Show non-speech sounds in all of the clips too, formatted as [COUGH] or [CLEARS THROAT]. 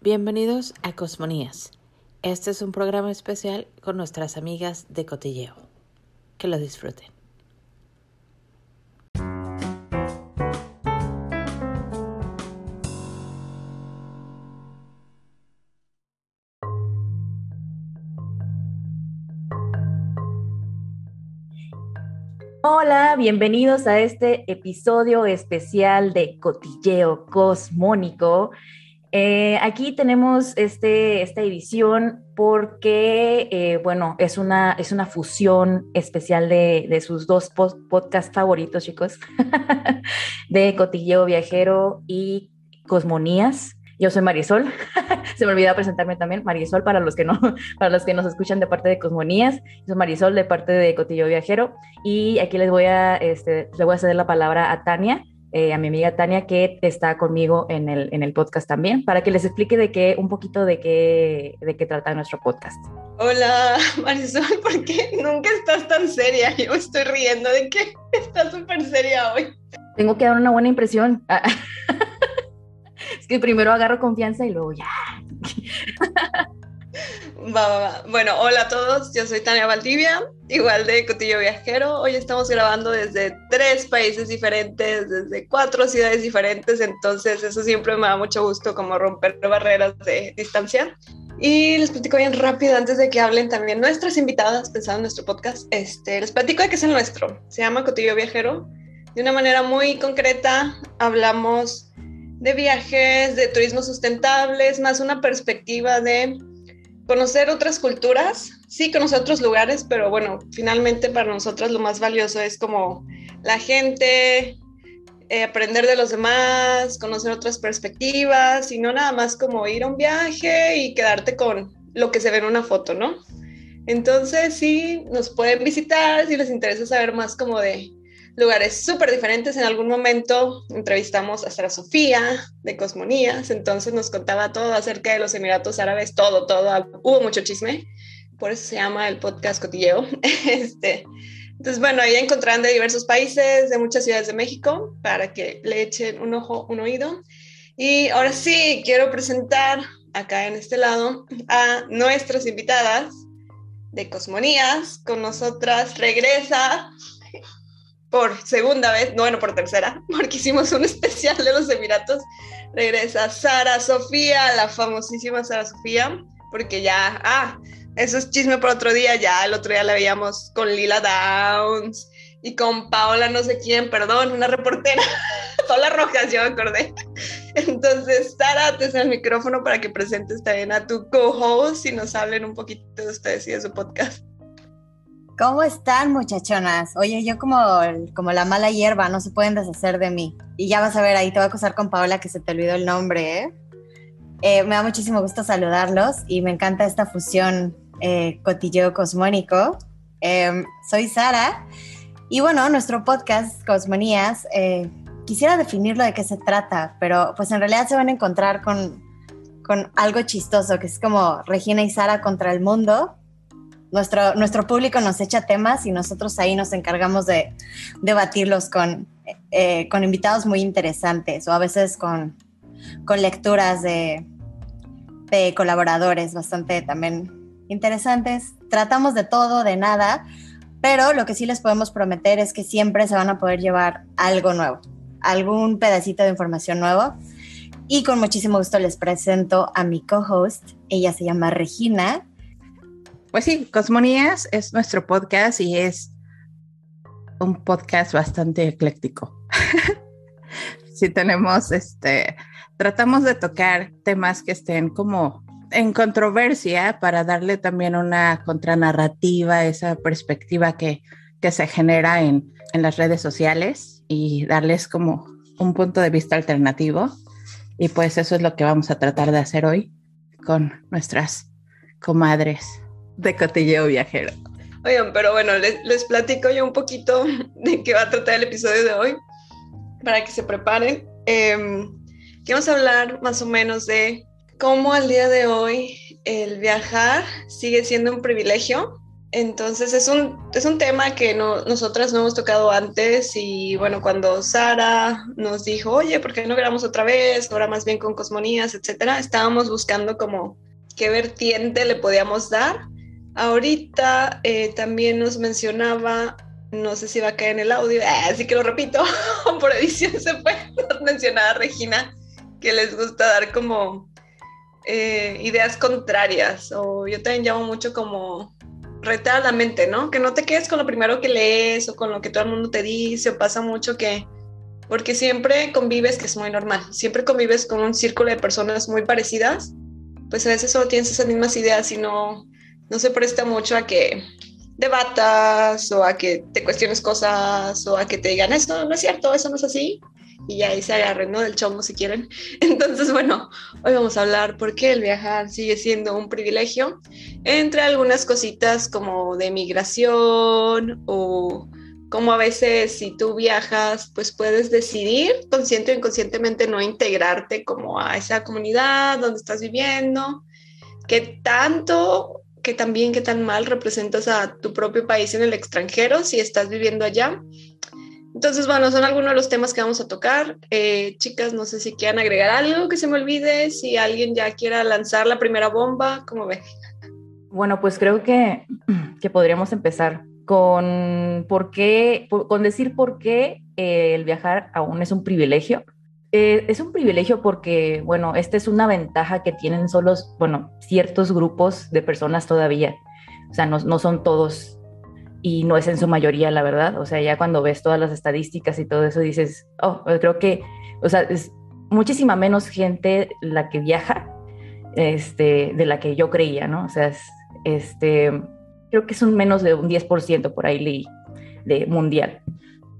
Bienvenidos a Cosmonías. Este es un programa especial con nuestras amigas de Cotilleo. Que lo disfruten. Hola, bienvenidos a este episodio especial de Cotilleo Cosmónico. Eh, aquí tenemos este, esta edición porque, eh, bueno, es una, es una fusión especial de, sus dos podcasts favoritos, chicos, [LAUGHS] de Cotilleo Viajero y Cosmonías. Yo soy Marisol, [LAUGHS] se me olvidó presentarme también, Marisol para los que no, [LAUGHS] para los que nos escuchan de parte de Cosmonías, soy Marisol de parte de Cotilleo Viajero y aquí les voy a, este, le voy a ceder la palabra a Tania, eh, a mi amiga Tania, que está conmigo en el, en el podcast también, para que les explique de qué, un poquito de qué, de qué trata nuestro podcast. Hola, [LAUGHS] Marisol, ¿por qué nunca estás tan seria? [LAUGHS] Yo estoy riendo de que [LAUGHS] estás súper seria hoy. Tengo que dar una buena impresión. es que primero agarro confianza y luego ya. Bueno, hola a todos, yo soy Tania Valdivia, igual de Cotillo Viajero. Hoy estamos grabando desde tres países diferentes, desde cuatro ciudades diferentes, entonces eso siempre me da mucho gusto como romper barreras de distancia. Y les platico bien rápido antes de que hablen también nuestras invitadas, pensando en nuestro podcast. Este, les platico de qué es el nuestro. Se llama Cotillo Viajero. De una manera muy concreta, hablamos de viajes, de turismo sustentable, es más una perspectiva de conocer otras culturas, sí, conocer otros lugares, pero bueno, finalmente para nosotros lo más valioso es como la gente, eh, aprender de los demás, conocer otras perspectivas y no nada más como ir a un viaje y quedarte con lo que se ve en una foto, ¿no? Entonces sí, nos pueden visitar si les interesa saber más como de lugares súper diferentes. En algún momento entrevistamos a Sara Sofía de Cosmonías, entonces nos contaba todo acerca de los Emiratos Árabes, todo, todo. Hubo mucho chisme, por eso se llama el podcast Cotilleo. [LAUGHS] Este, entonces, bueno, ahí encontrarán de diversos países, de muchas ciudades de México, para que le echen un ojo, un oído. Y ahora sí, quiero presentar acá en este lado a nuestras invitadas de Cosmonías. Con nosotras regresa por segunda vez, no, bueno, por tercera, [LAUGHS] porque hicimos un especial de los Emiratos. Regresa Sara Sofía, la famosísima Sara Sofía, porque ya, ah, eso es chisme por otro día, ya el otro día la veíamos con Lila Downs y con Paola no sé quién, perdón, una reportera, [LAUGHS] Paola Rojas, yo me acordé. Entonces, Sara, te cedo el micrófono para que presentes también a tu co-host y nos hablen un poquito de ustedes y de su podcast. ¿Cómo están, muchachonas? Oye, yo como, como la mala hierba, no se pueden deshacer de mí. Y ya vas a ver, ahí te voy a acusar con Paola que se te olvidó el nombre, ¿eh? eh me da muchísimo gusto saludarlos y me encanta esta fusión eh, cotilleo cosmónico. Em, soy Sara y bueno, nuestro podcast Cosmonías, eh, quisiera definirlo de qué se trata, pero pues en realidad se van a encontrar con, con algo chistoso, que es como Regina y Sara contra el mundo, nuestro, nuestro público nos echa temas y nosotros ahí nos encargamos de debatirlos con, eh, con invitados muy interesantes o a veces con, con lecturas de, de colaboradores bastante también interesantes. Tratamos de todo, de nada, pero lo que sí les podemos prometer es que siempre se van a poder llevar algo nuevo, algún pedacito de información nuevo. Y con muchísimo gusto les presento a mi co-host. Ella se llama Regina pues sí, Cosmonías es nuestro podcast y es un podcast bastante ecléctico. [LAUGHS] sí tenemos, este, tratamos de tocar temas que estén como en controversia para darle también una contranarrativa, esa perspectiva que, que se genera en, en las redes sociales y darles como un punto de vista alternativo. Y pues eso es lo que vamos a tratar de hacer hoy con nuestras comadres de cotilleo viajero. Oigan, pero bueno, les, platico yo un poquito [LAUGHS] de qué va a tratar el episodio de hoy para que se preparen. Eh, vamos a hablar más o menos de cómo al día de hoy el viajar sigue siendo un privilegio Entonces es un, es un tema que no, nosotras no hemos tocado antes y bueno, cuando Sara nos dijo, oye, ¿por qué no grabamos otra vez? Ahora más bien con cosmonías, etcétera, estábamos buscando como qué vertiente le podíamos dar. Ahorita eh, también nos mencionaba, no sé si va a caer en el audio, así que lo repito, [LAUGHS] por edición se puede [LAUGHS] mencionar a Regina, que les gusta dar como eh, ideas contrarias o yo también llamo mucho como retar la mente, ¿no? Que no te quedes con lo primero que lees o con lo que todo el mundo te dice o pasa mucho que, porque siempre convives, que es muy normal, siempre convives con un círculo de personas muy parecidas, pues a veces solo tienes esas mismas ideas y no, no se presta mucho a que debatas o a que te cuestiones cosas o a que te digan, eso no es cierto, eso no es así y ahí se agarren, ¿no? Del chomo si quieren. [LAUGHS] Entonces, bueno, hoy vamos a hablar por qué el viajar sigue siendo un privilegio, entre algunas cositas como de migración o como a veces si tú viajas, pues puedes decidir consciente o inconscientemente no integrarte como a esa comunidad donde estás viviendo, qué tanto, qué tan bien, qué tan mal representas a tu propio país en el extranjero si estás viviendo allá entonces, bueno, son algunos de los temas que vamos a tocar. Eh, chicas, no sé si quieran agregar algo que se me olvide, si alguien ya quiera lanzar la primera bomba, ¿cómo ven? Bueno, pues creo que, [CLEARS THROAT] que podríamos empezar con, por qué, con decir por qué eh, el viajar aún es un privilegio. Eh, es un privilegio porque, bueno, esta es una ventaja que tienen solo, bueno, ciertos grupos de personas todavía. O sea, no, no son todos y no es en su mayoría, la verdad. O sea, ya cuando ves todas las estadísticas y todo eso, dices, oh, creo que, o sea, es muchísima menos gente la que viaja este, de la que yo creía, ¿no? O sea, es, este, creo que es un menos de un 10% por ahí leí, de mundial.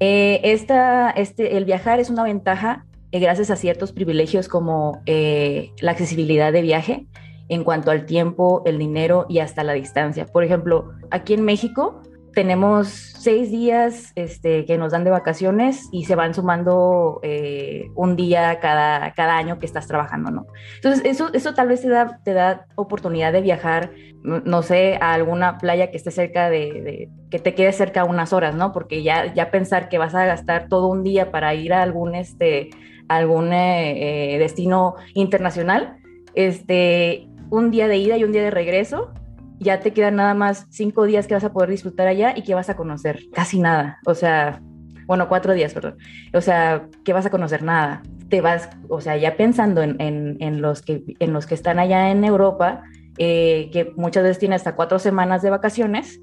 Eh, esta, este, el viajar es una ventaja eh, gracias a ciertos privilegios como eh, la accesibilidad de viaje en cuanto al tiempo, el dinero y hasta la distancia. Por ejemplo, aquí en México tenemos seis días este, que nos dan de vacaciones y se van sumando eh, un día cada, cada año que estás trabajando, ¿no? Entonces, eso, eso tal vez te da, te da oportunidad de viajar, no sé, a alguna playa que esté cerca de, que te quede cerca unas horas, ¿no? Porque ya, ya pensar que vas a gastar todo un día para ir a algún, este, algún eh, eh, destino internacional, este, un día de ida y un día de regreso, ya te quedan nada más cinco días que vas a poder disfrutar allá y que vas a conocer casi nada. O sea, bueno, cuatro días, perdón. O sea, que vas a conocer nada. Te vas, o sea, ya pensando en, en, los, que, en los que están allá en Europa, eh, que muchas veces tienen hasta cuatro semanas de vacaciones,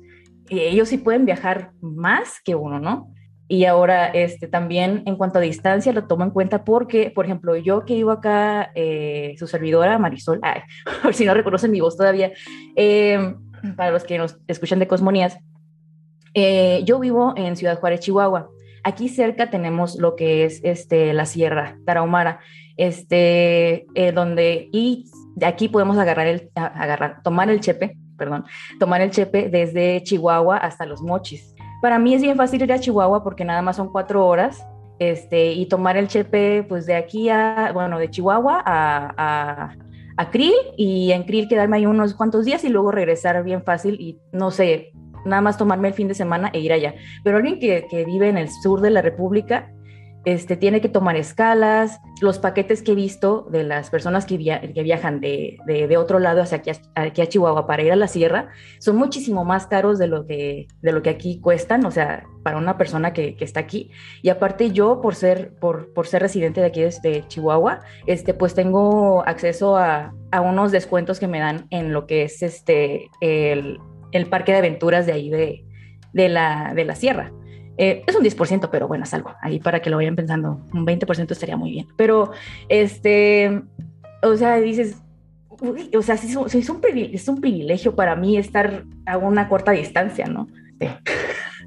ellos sí pueden viajar más que uno, ¿no? Y ahora, este, también en cuanto a distancia, lo tomo en cuenta porque, por ejemplo, yo que vivo acá, eh, su servidora Marisol, [LAUGHS] por si no reconocen mi voz todavía, em, para los que nos escuchan de Cosmonías, eh, yo vivo en Ciudad Juárez, Chihuahua. Aquí cerca tenemos lo que es este, la Sierra Tarahumara, este, eh, donde, y de aquí podemos agarrar el, agarrar, tomar el chepe, perdón, tomar el chepe desde Chihuahua hasta los Mochis. Para mí es bien fácil ir a Chihuahua porque nada más son cuatro horas este, y tomar el chepe pues de aquí a, bueno, de Chihuahua a, a, a Krill y en Krill quedarme ahí unos cuantos días y luego regresar bien fácil y no sé, nada más tomarme el fin de semana e ir allá. Pero alguien que, que vive en el sur de la República, este, tiene que tomar escalas. Los paquetes que he visto de las personas que, viajan de, otro lado hacia aquí a, Chihuahua para ir a la sierra son muchísimo más caros de lo que, aquí cuestan, o sea, para una persona que, está aquí. Y aparte yo, por ser, residente de aquí de Chihuahua, este, pues tengo acceso a, unos descuentos que me dan en lo que es este, el, parque de aventuras de ahí de la sierra. Eh, es un 10%, pero bueno, es algo ahí para que lo vayan pensando. Un 20% estaría muy bien. Pero, este, o sea, dices, o sea, es, un, es, un es un privilegio para mí estar a una corta distancia, ¿no?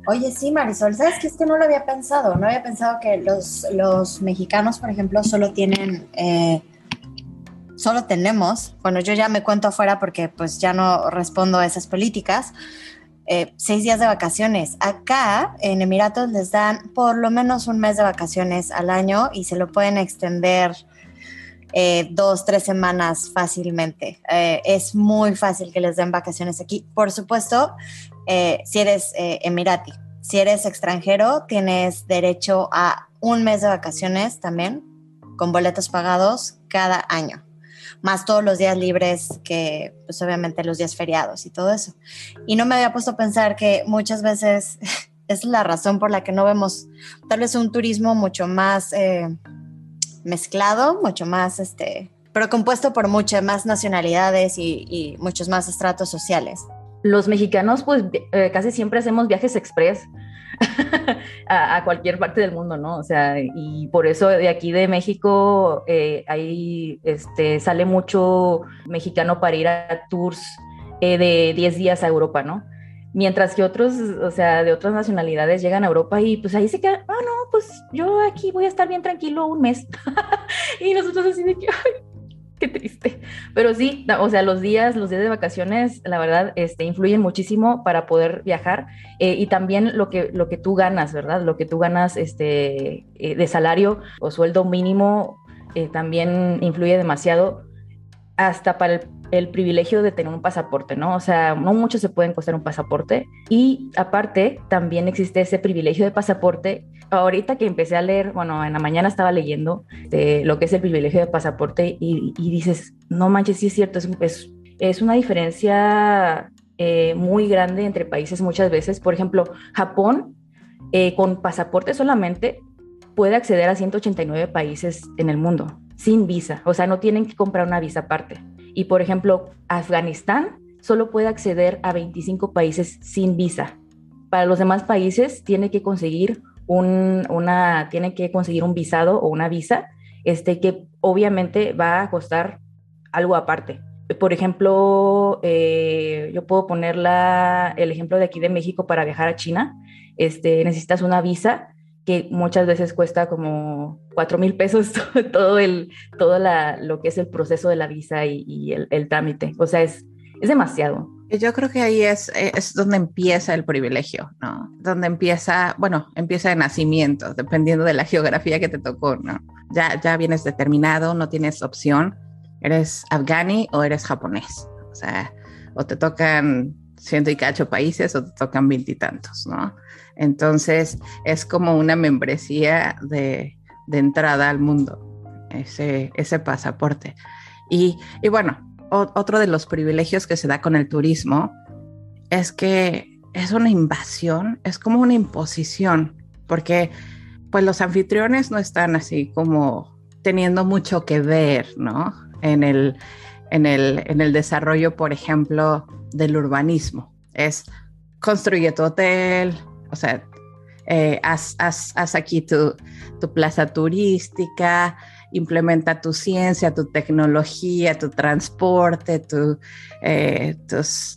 Oye, sí, Marisol, ¿sabes qué? Es que no lo había pensado. No había pensado que los, los mexicanos, por ejemplo, solo tienen... Eh, solo tenemos, bueno, yo ya me cuento afuera porque pues ya no respondo a esas políticas, eh, seis días de vacaciones. Acá en Emiratos les dan por lo menos un mes de vacaciones al año y se lo pueden extender eh, dos, tres semanas fácilmente. Eh, es muy fácil que les den vacaciones aquí. Por supuesto, si eres emirati. Si eres extranjero, tienes derecho a un mes de vacaciones también, con boletos pagados cada año, más todos los días libres que, pues obviamente los días feriados y todo eso. Y no me había puesto a pensar que muchas veces [LAUGHS] es la razón por la que no vemos tal vez un turismo mucho más eh, mezclado, mucho más, este, pero compuesto por muchas más nacionalidades y muchos más estratos sociales los mexicanos pues eh, casi siempre hacemos viajes express [LAUGHS] a, cualquier parte del mundo, ¿no? O sea, y por eso de aquí de México eh, ahí este, sale mucho mexicano para ir a tours eh, de 10 días a Europa, ¿no? Mientras que otros, o sea, de otras nacionalidades llegan a Europa y pues ahí se quedan, ah, no, pues yo aquí voy a estar bien tranquilo un mes. [LAUGHS] y nosotros así de que, ay, [LAUGHS] qué triste. Pero sí, o sea, los días, los días de vacaciones, la verdad, este, influyen muchísimo para poder viajar eh, y también lo que, lo que tú ganas, ¿verdad? Lo que tú ganas este, eh, de salario o sueldo mínimo eh, también influye demasiado hasta para el, el, privilegio de tener un pasaporte, ¿no? O sea, no muchos se pueden costar un pasaporte y aparte también existe ese privilegio de pasaporte ahorita que empecé a leer, bueno, en la mañana estaba leyendo de lo que es el privilegio de pasaporte y, dices, no manches, sí es cierto, es, es, una diferencia eh, muy grande entre países muchas veces. Por ejemplo, Japón eh, con pasaporte solamente puede acceder a 189 países en el mundo sin visa, o sea, no tienen que comprar una visa aparte. Y por ejemplo, Afganistán solo puede acceder a 25 países sin visa. Para los demás países tiene que conseguir un, una, tiene que conseguir un visado o una visa, este, que obviamente va a costar algo aparte. Por ejemplo, eh, yo puedo poner el ejemplo de aquí de México para viajar a China. Este, necesitas una visa que muchas veces cuesta como cuatro mil pesos [LAUGHS] todo, el, todo la, lo que es el proceso de la visa y, el, el, trámite. O sea, es, es demasiado. Yo creo que ahí es, es donde empieza el privilegio, ¿no? Donde empieza, bueno, empieza de nacimiento, dependiendo de la geografía que te tocó, ¿no? Ya, ya vienes determinado, no tienes opción, eres afgani o eres japonés. O sea, o te tocan ciento y cacho países o te tocan veintitantos, ¿no? Entonces es como una membresía de, de entrada al mundo, ese, ese pasaporte. Y, y bueno, otro de los privilegios que se da con el turismo es que es una invasión, es como una imposición, porque pues los anfitriones no están así como teniendo mucho que ver, ¿no? En el, en el, en el desarrollo, por ejemplo, del urbanismo. Es construye tu hotel, o sea, eh, haz, aquí tu, plaza turística, implementa tu ciencia, tu tecnología, tu transporte, tu, eh,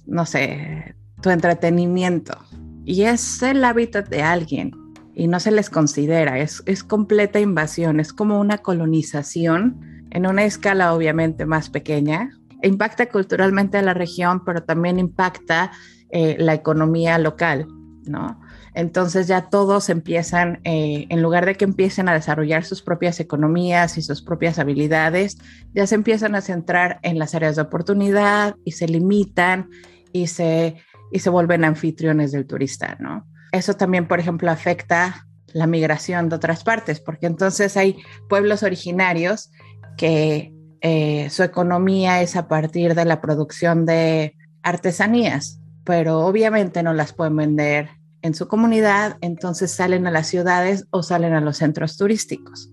no sé, tu entretenimiento. Y es el hábitat de alguien y no se les considera, es, es completa invasión, es como una colonización en una escala obviamente más pequeña. Impacta culturalmente a la región, pero también impacta eh, la economía local, ¿no? Entonces ya todos empiezan, eh, en lugar de que empiecen a desarrollar sus propias economías y sus propias habilidades, ya se empiezan a centrar en las áreas de oportunidad y se limitan y se, y se vuelven anfitriones del turista, ¿no? Eso también, por ejemplo, afecta la migración de otras partes, porque entonces hay pueblos originarios que eh, su economía es a partir de la producción de artesanías, pero obviamente no las pueden vender en su comunidad, entonces salen a las ciudades o salen a los centros turísticos.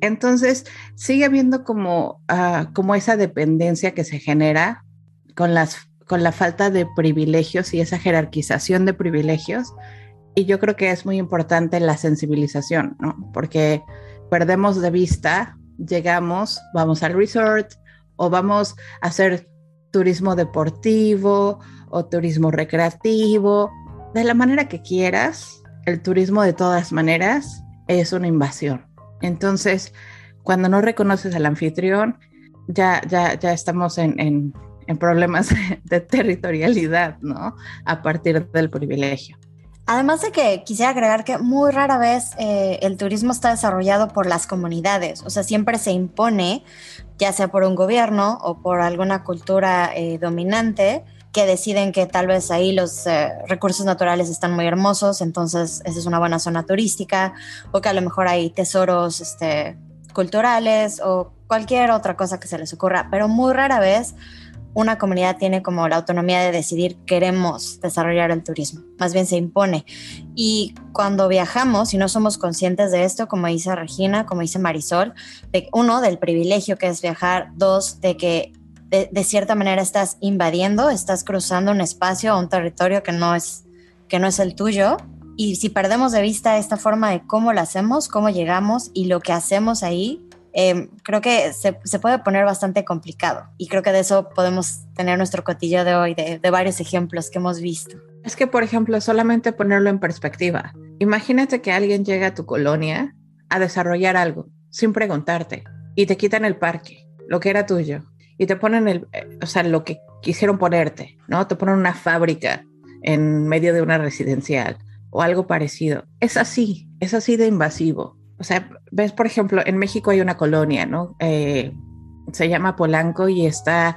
Entonces, sigue habiendo como, ah, como esa dependencia que se genera con, las, con la falta de privilegios y esa jerarquización de privilegios. Y yo creo que es muy importante la sensibilización, ¿no? Porque perdemos de vista, llegamos, vamos al resort o vamos a hacer turismo deportivo o turismo recreativo de la manera que quieras, el turismo de todas maneras es una invasión. Entonces, cuando no reconoces al anfitrión, ya, ya, ya estamos en, problemas [LAUGHS] de territorialidad, ¿no? A partir del privilegio. Además de que quisiera agregar que muy rara vez eh, el turismo está desarrollado por las comunidades, o sea, siempre se impone, ya sea por un gobierno o por alguna cultura eh, dominante, que deciden que tal vez ahí los eh, recursos naturales están muy hermosos, entonces esa es una buena zona turística, o que a lo mejor hay tesoros este, culturales o cualquier otra cosa que se les ocurra, pero muy rara vez una comunidad tiene como la autonomía de decidir queremos desarrollar el turismo, más bien se impone. Y cuando viajamos y no somos conscientes de esto, como dice Regina, como dice Marisol, uno, del privilegio que es viajar, dos, de que de, cierta manera estás invadiendo, estás cruzando un espacio o un territorio que no es, que no es el tuyo. Y si perdemos de vista esta forma de cómo lo hacemos, cómo llegamos y lo que hacemos ahí, Em, creo que se, puede poner bastante complicado y creo que de eso podemos tener nuestro cotillo de hoy, de, varios ejemplos que hemos visto. Es que, por ejemplo, solamente ponerlo en perspectiva. Imagínate que alguien llega a tu colonia a desarrollar algo sin preguntarte y te quitan el parque, lo que era tuyo, y te ponen el, eh, o sea, lo que quisieron ponerte, ¿no? Te ponen una fábrica en medio de una residencial o algo parecido. Es así, es así de invasivo. O sea, ves, por ejemplo, en México hay una colonia, ¿no? Eh, se llama Polanco y está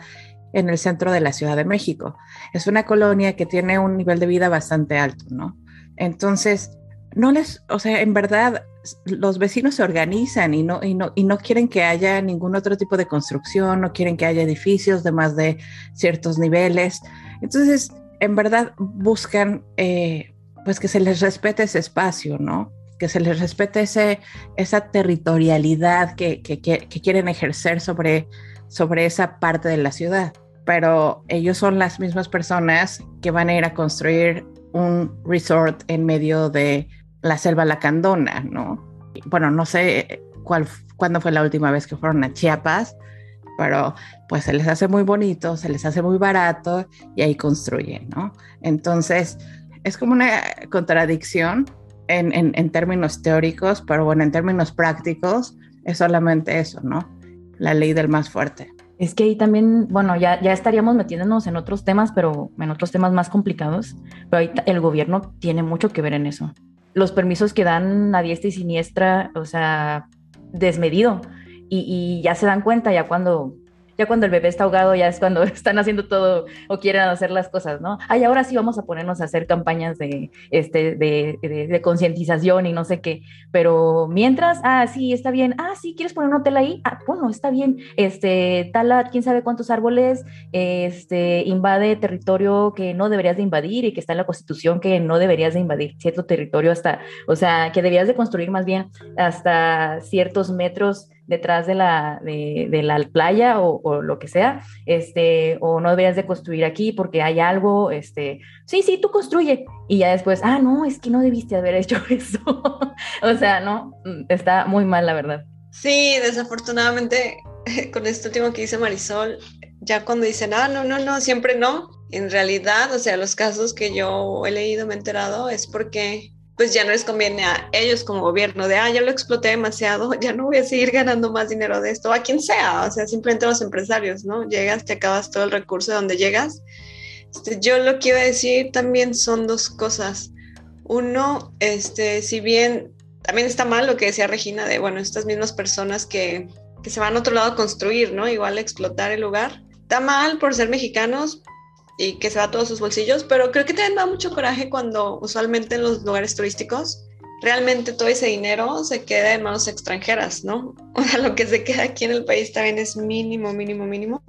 en el centro de la Ciudad de México. Es una colonia que tiene un nivel de vida bastante alto, ¿no? Entonces, no les, o sea, en verdad, los vecinos se organizan y no, y no, y no quieren que haya ningún otro tipo de construcción, no quieren que haya edificios de más de ciertos niveles. Entonces, en verdad, buscan, eh, pues, que se les respete ese espacio, ¿no? que se les respete ese, esa territorialidad que, que, quieren ejercer sobre, sobre esa parte de la ciudad. Pero ellos son las mismas personas que van a ir a construir un resort en medio de la selva lacandona, ¿no? Bueno, no sé cuál, cuándo fue la última vez que fueron a Chiapas, pero pues se les hace muy bonito, se les hace muy barato y ahí construyen, ¿no? Entonces, es como una contradicción en, términos teóricos, pero bueno, en términos prácticos es solamente eso, ¿no? La ley del más fuerte. Es que ahí también, bueno, ya, ya estaríamos metiéndonos en otros temas, pero en otros temas más complicados, pero ahí el gobierno tiene mucho que ver en eso. Los permisos que dan a diestra y siniestra, o sea, desmedido, y, y ya se dan cuenta ya cuando ya cuando el bebé está ahogado, ya es cuando [LAUGHS] están haciendo todo o quieren hacer las cosas, ¿no? Ay, ahora sí vamos a ponernos a hacer campañas de, este, de, de, concientización y no sé qué, pero mientras, ah, sí, está bien, ah, sí, ¿quieres poner un hotel ahí? Ah, bueno, está bien, este, tala, quién sabe cuántos árboles, este, invade territorio que no deberías de invadir y que está en la constitución que no deberías de invadir cierto territorio hasta, o sea, que deberías de construir más bien hasta ciertos metros detrás de la, de, la playa o, lo que sea, este, o no deberías de construir aquí porque hay algo, este, sí, sí, tú construye. Y ya después, ah, no, es que no debiste haber hecho [LAUGHS] eso. o sea, no, está muy mal, la verdad. Sí, desafortunadamente, [LAUGHS] con esto último que dice Marisol, ya cuando dicen, ah, no, no, no, siempre no, en realidad, o sea, los casos que yo he leído, me he enterado, es porque pues ya no les conviene a ellos como gobierno de, ah, ya lo exploté demasiado, [LAUGHS] ya no voy a seguir ganando más dinero de esto, a quien sea, o sea, simplemente a los empresarios, ¿no? Llegas, te acabas todo el recurso de donde llegas. Este, yo lo que iba a decir también son dos cosas. Uno, este, si bien también está mal lo que decía Regina de, bueno, estas mismas personas que, que se van a otro lado a construir, ¿no? Igual a explotar el lugar. Está mal por ser mexicanos, y que se va a todos sus bolsillos, pero creo que también da mucho coraje cuando usualmente en los lugares turísticos realmente todo ese dinero se queda en manos extranjeras, ¿no? [LAUGHS] O sea, lo que se queda aquí en el país también es mínimo, mínimo, mínimo.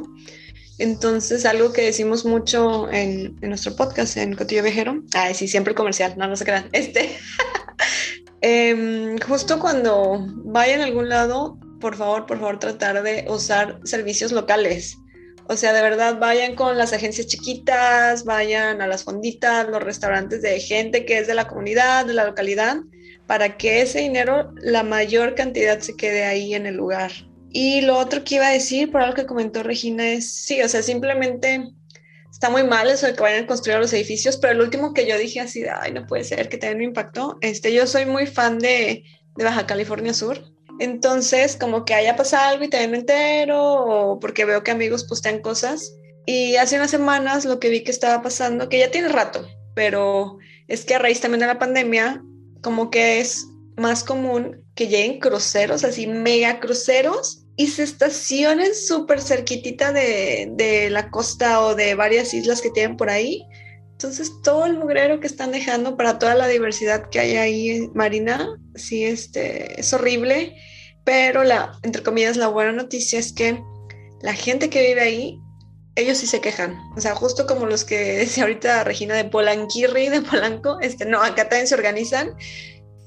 Entonces, algo que decimos mucho en, nuestro podcast, en Cotillo Viajero, ay, sí, siempre comercial, no, no se este, [LAUGHS] em, justo cuando vayan a algún lado, por favor, por favor, tratar de usar servicios locales o sea, de verdad, vayan con las agencias chiquitas, vayan a las fonditas, los restaurantes de gente que es de la comunidad, de la localidad, para que ese dinero, la mayor cantidad se quede ahí en el lugar. Y lo otro que iba a decir, por algo que comentó Regina, es, sí, o sea, simplemente está muy mal eso de que vayan a construir los edificios, pero el último que yo dije así, ay, no puede ser que también me impactó, este, yo soy muy fan de, de Baja California Sur, entonces, como que haya pasado algo y también me entero, o porque veo que amigos postean cosas. Y hace unas semanas lo que vi que estaba pasando, que ya tiene rato, pero es que a raíz también de la pandemia, como que es más común que lleguen cruceros, así mega cruceros, y se estacionen súper cerquitita de, de, la costa o de varias islas que tienen por ahí. Entonces, todo el mugrero que están dejando para toda la diversidad que hay ahí marina, sí, este, es horrible. Pero la, entre comillas, la buena noticia es que la gente que vive ahí, ellos sí se quejan. O sea, justo como los que [LAUGHS] decía ahorita Regina de Polanquirri, de Polanco, este, no, acá también se organizan,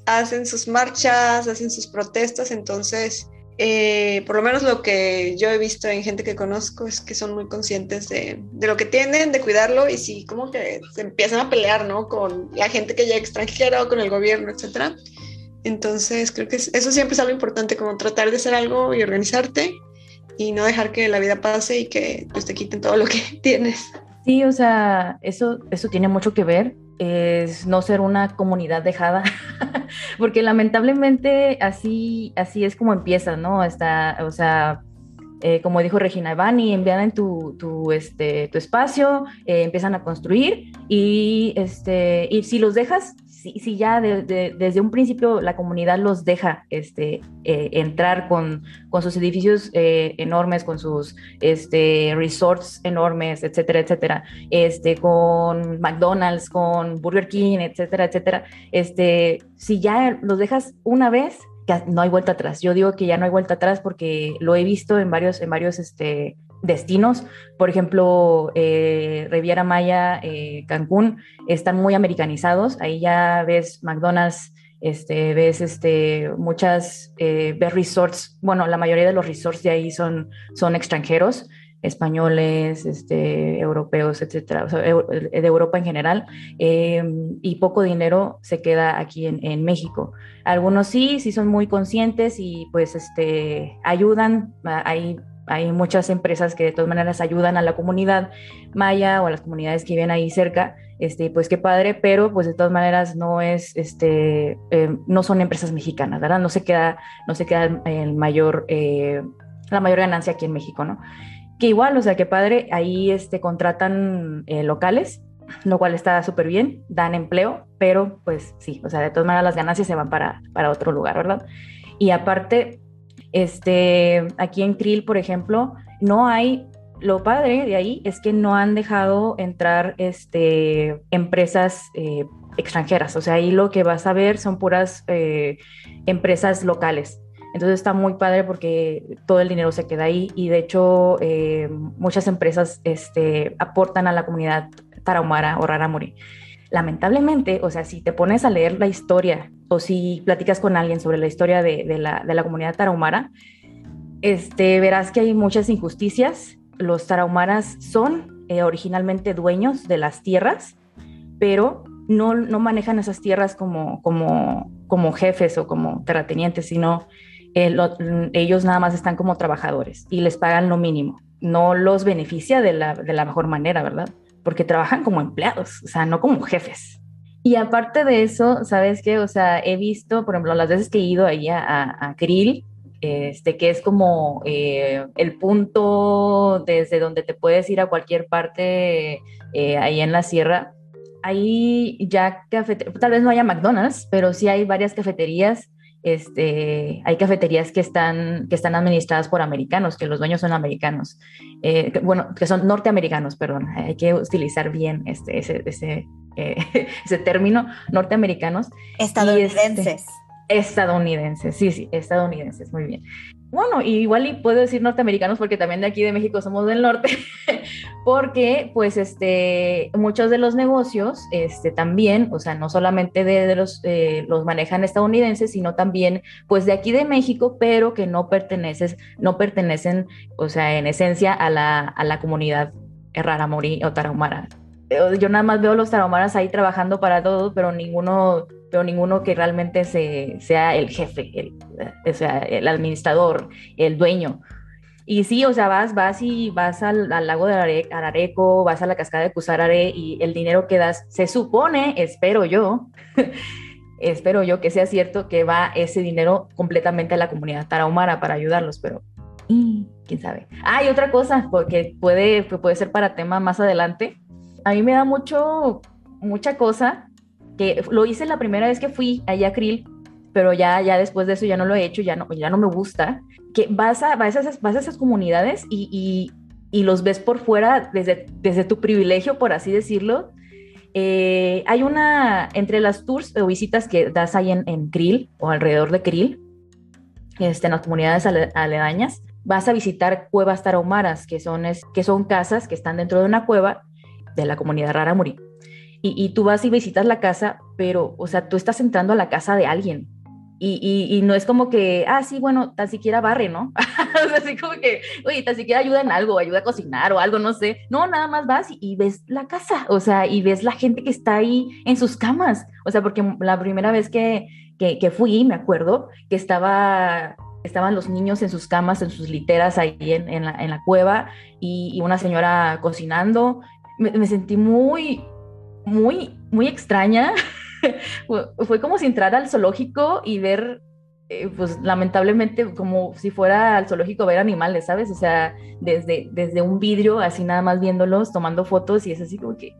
hacen sus marchas, hacen sus protestas, entonces eh, por lo menos lo que yo he visto en gente que conozco es que son muy conscientes de, de, lo que tienen, de cuidarlo y sí, como que empiezan a pelear, ¿no? Con la gente que ya extranjera o con el gobierno, etcétera. Entonces, creo que eso siempre es algo importante, como tratar de hacer algo y organizarte y no dejar que la vida pase y que pues, te quiten todo lo que [LAUGHS] tienes. Sí, o sea, eso, eso tiene mucho que ver es no ser una comunidad dejada, [LAUGHS] porque lamentablemente así, así es como empieza, ¿no? Está, o sea, eh, como dijo Regina Evani, envían en tu, tu, este, tu espacio, eh, empiezan a construir y, este, y si los dejas, si, ya desde un principio la comunidad los deja este, eh, entrar con, con, sus edificios enormes, con sus este, resorts enormes, etcétera, etcétera, este, con McDonald's, con Burger King, etcétera, etcétera, este, si ya los dejas una vez, no hay vuelta atrás. Yo digo que ya no hay vuelta atrás porque lo he visto en varios, en varios este, destinos. Por ejemplo, eh, Riviera Maya, eh, Cancún, están muy americanizados. Ahí ya ves McDonald's, este, ves este, muchas, eh, ves resorts. Bueno, la mayoría de los resorts de ahí son, son extranjeros españoles, este, europeos, etcétera, de Europa en general, em, y poco dinero se queda aquí en, México. Algunos sí, sí son muy conscientes y pues este, ayudan, hay, hay muchas empresas que de todas maneras ayudan a la comunidad maya o a las comunidades que viven ahí cerca, este, pues qué padre, pero pues de todas maneras no es, este, em, no son empresas mexicanas, ¿verdad? No se queda, no se queda el mayor, eh, la mayor ganancia aquí en México, ¿no? que igual, o sea, que padre, ahí este, contratan eh, locales, lo cual está súper bien, dan empleo, pero pues sí, o sea, de todas maneras las ganancias se van para, para otro lugar, ¿verdad? Y aparte, este, aquí en Krill, por ejemplo, no hay, lo padre de ahí es que no han dejado entrar este, empresas eh, extranjeras, o sea, ahí lo que vas a ver son puras eh, empresas locales. Entonces está muy padre porque todo el dinero se queda ahí y de hecho eh, muchas empresas este, aportan a la comunidad tarahumara o raramuri. Lamentablemente, o sea, si te pones a leer la historia o si platicas con alguien sobre la historia de, la, comunidad tarahumara, este, verás que hay muchas injusticias. Los tarahumaras son eh, originalmente dueños de las tierras, pero no, no manejan esas tierras como, como, como jefes o como terratenientes, sino eh, ellos nada más están como trabajadores y les pagan lo mínimo. No los beneficia de la, de la mejor manera, ¿verdad? Porque trabajan como empleados, o sea, no como jefes. Y aparte de eso, ¿sabes qué? O sea, he visto, por ejemplo, las veces que he ido ahí a, a este, que es como eh, el punto desde donde te puedes ir a cualquier parte eh, ahí en la sierra. Ahí ya tal vez no haya McDonald's, pero sí hay varias cafeterías este, hay cafeterías que están, que están administradas por americanos, que los dueños son americanos, eh, bueno, que son norteamericanos, perdón, hay que utilizar bien este, ese, ese, eh, [LAUGHS] ese término, norteamericanos. Estadounidenses. estadounidenses, sí, sí, estadounidenses, muy bien bueno, igual y puedo decir norteamericanos porque también de aquí de México somos del norte, [LAUGHS] porque pues este, muchos de los negocios este, también, o sea, no solamente de, los, eh, los manejan estadounidenses, sino también pues de aquí de México, pero que no, perteneces, no pertenecen, o sea, en esencia a la, a la comunidad Raramuri o Tarahumara. Yo nada más veo los tarahumaras ahí trabajando para todo, pero ninguno pero ninguno que realmente se, sea el jefe, el, o sea, el administrador, el dueño. Y sí, o sea, vas, vas y vas al, lago de Arareco, vas a la cascada de Cusarare y el dinero que das, se supone, espero yo, [LAUGHS] espero yo que sea cierto que va ese dinero completamente a la comunidad tarahumara para ayudarlos, pero quién sabe. Ah, y otra cosa, porque puede, puede ser para tema más adelante. A mí me da mucho, mucha cosa que lo hice la primera vez que fui allá a Krill, pero ya, ya después de eso ya no lo he hecho, ya no, ya no me gusta, que vas a, vas a, esas, vas a esas comunidades y, y, los ves por fuera desde, desde tu privilegio, por así decirlo. Eh, hay una, entre las tours o visitas que das ahí en, en Krill o alrededor de Krill, este, en las comunidades aledañas, vas a visitar cuevas tarahumaras, que son, es, que son casas que están dentro de una cueva de la comunidad Raramuri. Y, tú vas y visitas la casa, pero, o sea, tú estás entrando a la casa de alguien, y, y, no es como que, ah, sí, bueno, tan siquiera barre, ¿no? [LAUGHS] o sea, así como que, oye, tan siquiera ayuda en algo, ayuda a cocinar o algo, no sé. No, nada más vas y, ves la casa, o sea, y ves la gente que está ahí en sus camas. O sea, porque la primera vez que, que, fui, me acuerdo, que estaba estaban los niños en sus camas, en sus literas ahí en, en, la, cueva y, una señora cocinando. Me, sentí muy, muy, muy extraña. [LAUGHS] Fue como si entrara al zoológico y ver, eh, pues lamentablemente, como si fuera al zoológico ver animales, ¿sabes? O sea, desde, desde un vidrio, así nada más viéndolos, tomando fotos y es así como que,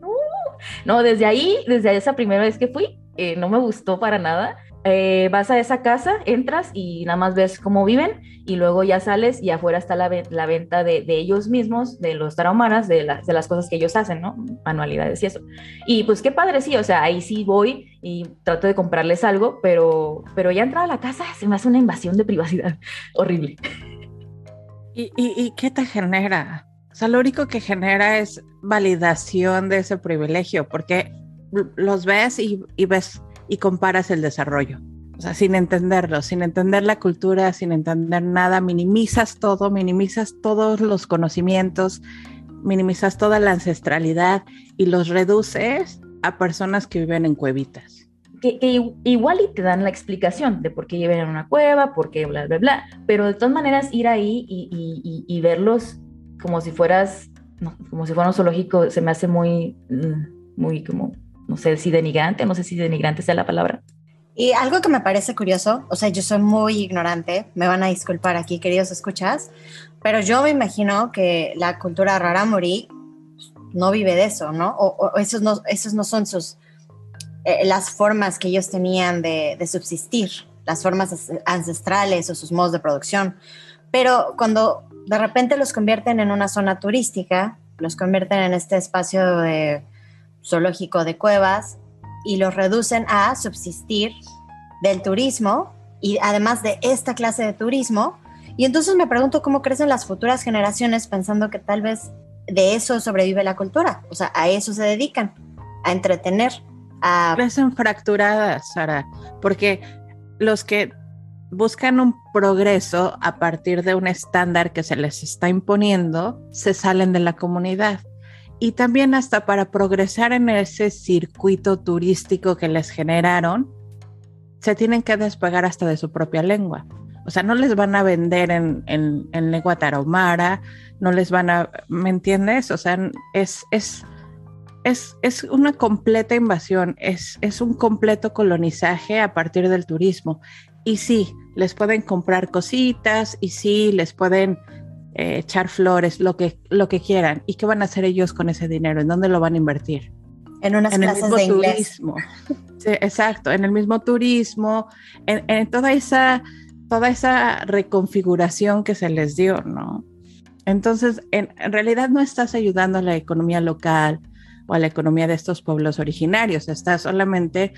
no, desde ahí, desde esa primera vez que fui, eh, no me gustó para nada eh, vas a esa casa, entras y nada más ves cómo viven y luego ya sales y afuera está la, venta de, ellos mismos, de los tarahumaras, de, de, las cosas que ellos hacen, ¿no? Manualidades y eso. Y pues qué padre, sí, o sea, ahí sí voy y trato de comprarles algo, pero, pero ya entrar a la casa se me hace una invasión de privacidad [LAUGHS] horrible. ¿Y, y, y qué te genera? O sea, lo único que genera es validación de ese privilegio, porque los ves y, y ves y comparas el desarrollo. O sea, sin entenderlo, sin entender la cultura, sin entender nada, minimizas todo, minimizas todos los conocimientos, minimizas toda la ancestralidad y los reduces a personas que viven en cuevitas. Que, igual y te dan la explicación de por qué viven en una cueva, por qué bla, bla, bla, pero de todas maneras ir ahí y, verlos como si fueras, como si fuera un zoológico, se me hace muy, mm, muy como no sé si denigrante, no sé si denigrante sea la palabra. Y algo que me parece curioso, o sea, yo soy muy ignorante, me van a disculpar aquí, queridos escuchas, pero yo me imagino que la cultura rarámuri no vive de eso, ¿no? O, esos, no esos no son sus, eh, las formas que ellos tenían de, de subsistir, las formas ancestrales o sus modos de producción. Pero cuando de repente los convierten en una zona turística, los convierten en este espacio de zoológico de cuevas y los reducen a subsistir del turismo y además de esta clase de turismo. Y entonces me pregunto cómo crecen las futuras generaciones pensando que tal vez de eso sobrevive la cultura, o sea, a eso se dedican, a entretener, a... Crecen fracturadas, Sara, porque los que buscan un progreso a partir de un estándar que se les está imponiendo, se salen de la comunidad y también hasta para progresar en ese circuito turístico que les generaron, se tienen que despegar hasta de su propia lengua. O sea, no les van a vender en, en, en lengua tarahumara, no les van a, ¿me entiendes? O sea, es, es, es, es una completa invasión, es, es un completo colonizaje a partir del turismo. Y sí, les pueden comprar cositas y sí, les pueden eh, echar flores, lo que, lo que quieran. ¿Y qué van a hacer ellos con ese dinero? ¿En dónde lo van a invertir? En unas en clases el mismo de inglés. turismo. Sí, exacto, en el mismo turismo, en, en, toda esa toda esa reconfiguración que se les dio, ¿no? Entonces, en, en, realidad no estás ayudando a la economía local o a la economía de estos pueblos originarios, estás solamente,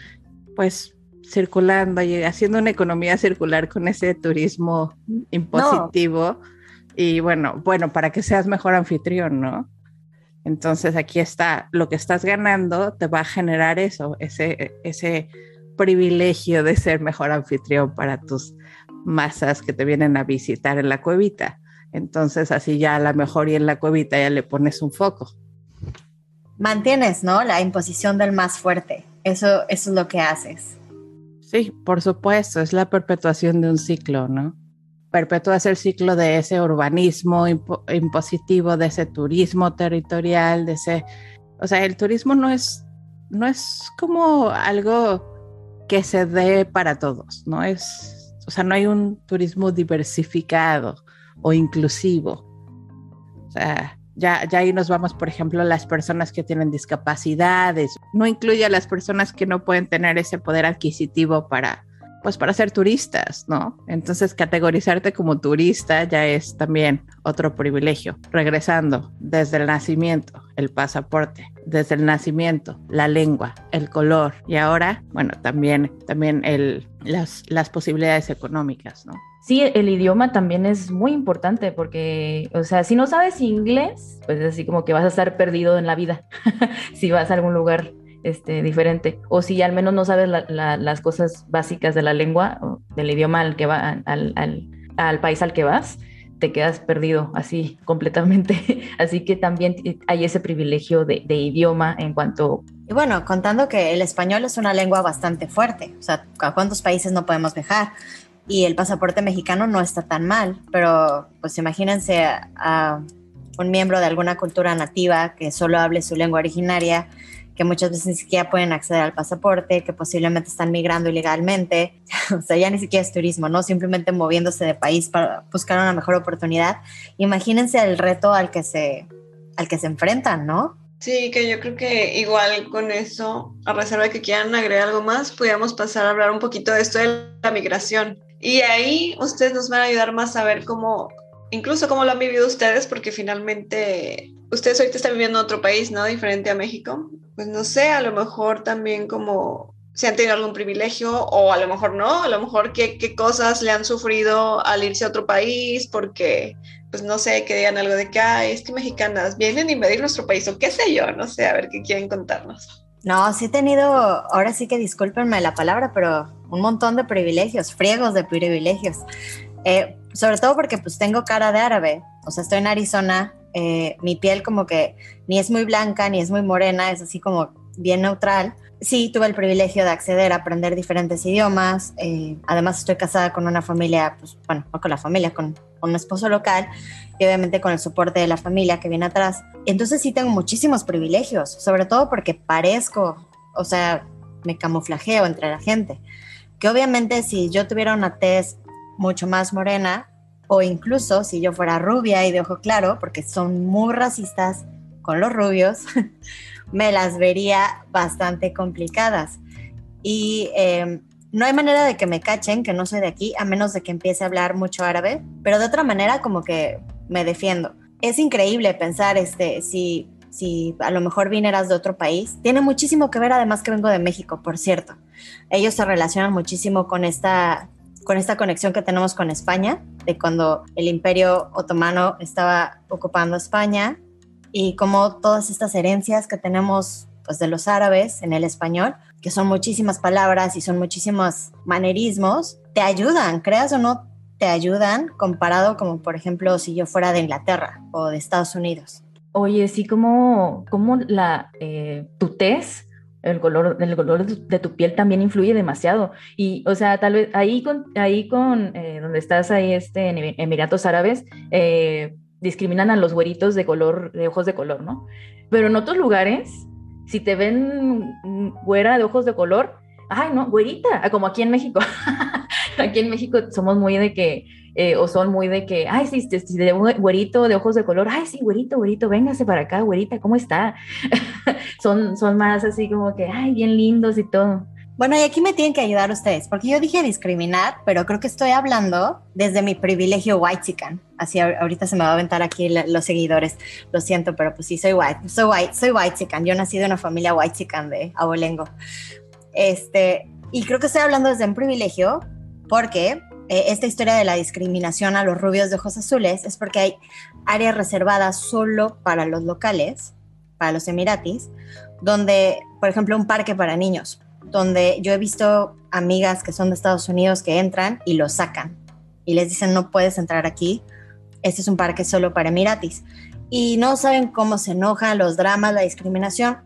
pues, circulando y haciendo una economía circular con ese turismo impositivo. No y bueno, bueno, para que seas mejor anfitrión, ¿no? Entonces aquí está, lo que estás ganando te va a generar eso, ese, ese privilegio de ser mejor anfitrión para tus masas que te vienen a visitar en la cuevita. Entonces así ya a la mejor y en la cuevita ya le pones un foco. Mantienes, ¿no? La imposición del más fuerte. Eso, eso es lo que haces. Sí, por supuesto, es la perpetuación de un ciclo, ¿no? Perpetúas el ciclo de ese urbanismo impo impositivo, de ese turismo territorial, de ese, o sea, el turismo no es, no es como algo que se dé para todos, no es, o sea, no hay un turismo diversificado o inclusivo. O sea, ya, ya ahí nos vamos, por ejemplo, las personas que tienen discapacidades, no incluye a las personas que no pueden tener ese poder adquisitivo para pues para ser turistas, ¿no? Entonces categorizarte como turista ya es también otro privilegio. Regresando desde el nacimiento, el pasaporte, desde el nacimiento, la lengua, el color y ahora, bueno, también, también el, las, las posibilidades económicas, ¿no? Sí, el idioma también es muy importante porque, o sea, si no sabes inglés, pues así como que vas a estar perdido en la vida [LAUGHS] si vas a algún lugar este, diferente. O si al menos no sabes las cosas básicas de la lengua, del idioma al que va, al, país al que vas, te quedas perdido así [LAUGHS] completamente. Así que también hay ese privilegio de, idioma en cuanto... Y bueno, contando que el español es una lengua bastante fuerte, o sea, ¿a cuántos países no podemos viajar? Y el pasaporte mexicano no está tan mal, pero pues imagínense a un miembro de alguna cultura nativa que solo hable su lengua originaria que muchas veces ni siquiera pueden acceder al pasaporte, que posiblemente están migrando ilegalmente, [LAUGHS] o sea, ya ni siquiera es turismo, ¿no? Simplemente moviéndose de país para buscar una mejor oportunidad. Imagínense el reto al que se, al que se enfrentan, ¿no? Sí, que yo creo que igual con eso, a reserva de que quieran agregar algo más, podríamos pasar a hablar un poquito de esto de la migración. Y ahí ustedes nos van a ayudar más a ver cómo, incluso cómo lo han vivido ustedes, porque finalmente ustedes ahorita están viviendo en otro país, ¿no? Diferente a México pues no sé, a lo mejor también como si han tenido algún privilegio o a lo mejor no, a lo mejor qué, cosas le han sufrido al irse a otro país porque, pues no sé, que digan algo de que, ay, es que mexicanas vienen a invadir nuestro país o qué sé yo, no sé, a ver qué quieren contarnos. No, sí he tenido, ahora sí que discúlpenme la palabra, pero un montón de privilegios, friegos de privilegios. Eh, sobre todo porque pues tengo cara de árabe, o sea, estoy en Arizona, eh, mi piel como que ni es muy blanca ni es muy morena, es así como bien neutral. Sí, tuve el privilegio de acceder a aprender diferentes idiomas. Eh, además, estoy casada con una familia, pues, bueno, no con la familia, con, un esposo local y obviamente con el soporte de la familia que viene atrás. Entonces, sí tengo muchísimos privilegios, sobre todo porque parezco, o sea, me camuflajeo entre la gente. Que obviamente, si yo tuviera una tez mucho más morena, o incluso si yo fuera rubia y de ojo claro, porque son muy racistas con los rubios, [LAUGHS] me las vería bastante complicadas. Y em, no hay manera de que me cachen que no soy de aquí, a menos de que empiece a hablar mucho árabe, pero de otra manera como que me defiendo. Es increíble pensar este, si, si a lo mejor vinieras de otro país. Tiene muchísimo que ver, además que vengo de México, por cierto. Ellos se relacionan muchísimo con esta con esta conexión que tenemos con España, de cuando el imperio otomano estaba ocupando España y como todas estas herencias que tenemos pues, de los árabes en el español, que son muchísimas palabras y son muchísimos manerismos, te ayudan, creas o no, te ayudan comparado como por ejemplo si yo fuera de Inglaterra o de Estados Unidos. Oye, sí, como, como la, eh, tu el color, el color de tu piel también influye demasiado. Y, o sea, tal vez ahí con, ahí con eh, donde estás ahí este, en Emiratos Árabes, eh, discriminan a los güeritos de color, de ojos de color, ¿no? Pero en otros lugares, si te ven güera de ojos de color, ay, no, güerita, como aquí en México. [LAUGHS] aquí en México somos muy de que eh, o son muy de que, ay, sí, de un güerito de ojos de color, ay, sí, güerito, güerito, véngase para acá, güerita, ¿cómo está? [LAUGHS] son, son más así como que, ay, bien lindos y todo. Bueno, y aquí me tienen que ayudar ustedes, porque yo dije discriminar, pero creo que estoy hablando desde mi privilegio white chican. Así ahorita se me va a aventar aquí los seguidores. Lo siento, pero pues sí, soy white, soy white, soy white chican. Yo nací de una familia white chican de abolengo. Este, y creo que estoy hablando desde un privilegio porque eh, esta historia de la discriminación a los rubios de ojos azules es porque hay áreas reservadas solo para los locales, para los emiratis, donde, por ejemplo, un parque para niños, donde yo he visto amigas que son de Estados Unidos que entran y lo sacan y les dicen no puedes entrar aquí, este es un parque solo para emiratis. Y no saben cómo se enojan los dramas, la discriminación,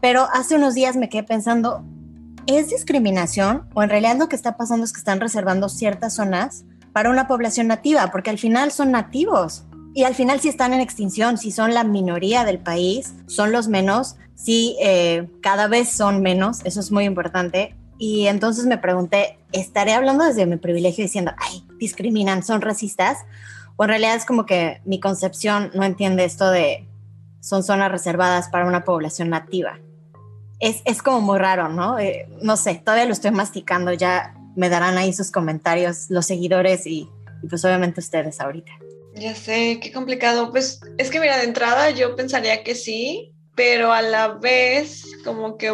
pero hace unos días me quedé pensando, ¿Es discriminación o en realidad lo que está pasando es que están reservando ciertas zonas para una población nativa? Porque al final son nativos. Y al final si están en extinción, si son la minoría del país, son los menos, si eh, cada vez son menos, eso es muy importante. Y entonces me pregunté, ¿estaré hablando desde mi privilegio diciendo, ay, discriminan, son racistas? O en realidad es como que mi concepción no entiende esto de son zonas reservadas para una población nativa es, es como muy raro, ¿no? Eh, no sé, todavía lo estoy masticando, ya me darán ahí sus comentarios los seguidores y, y pues obviamente ustedes ahorita. Ya sé, qué complicado. Pues es que mira, de entrada yo pensaría que sí, pero a la vez como que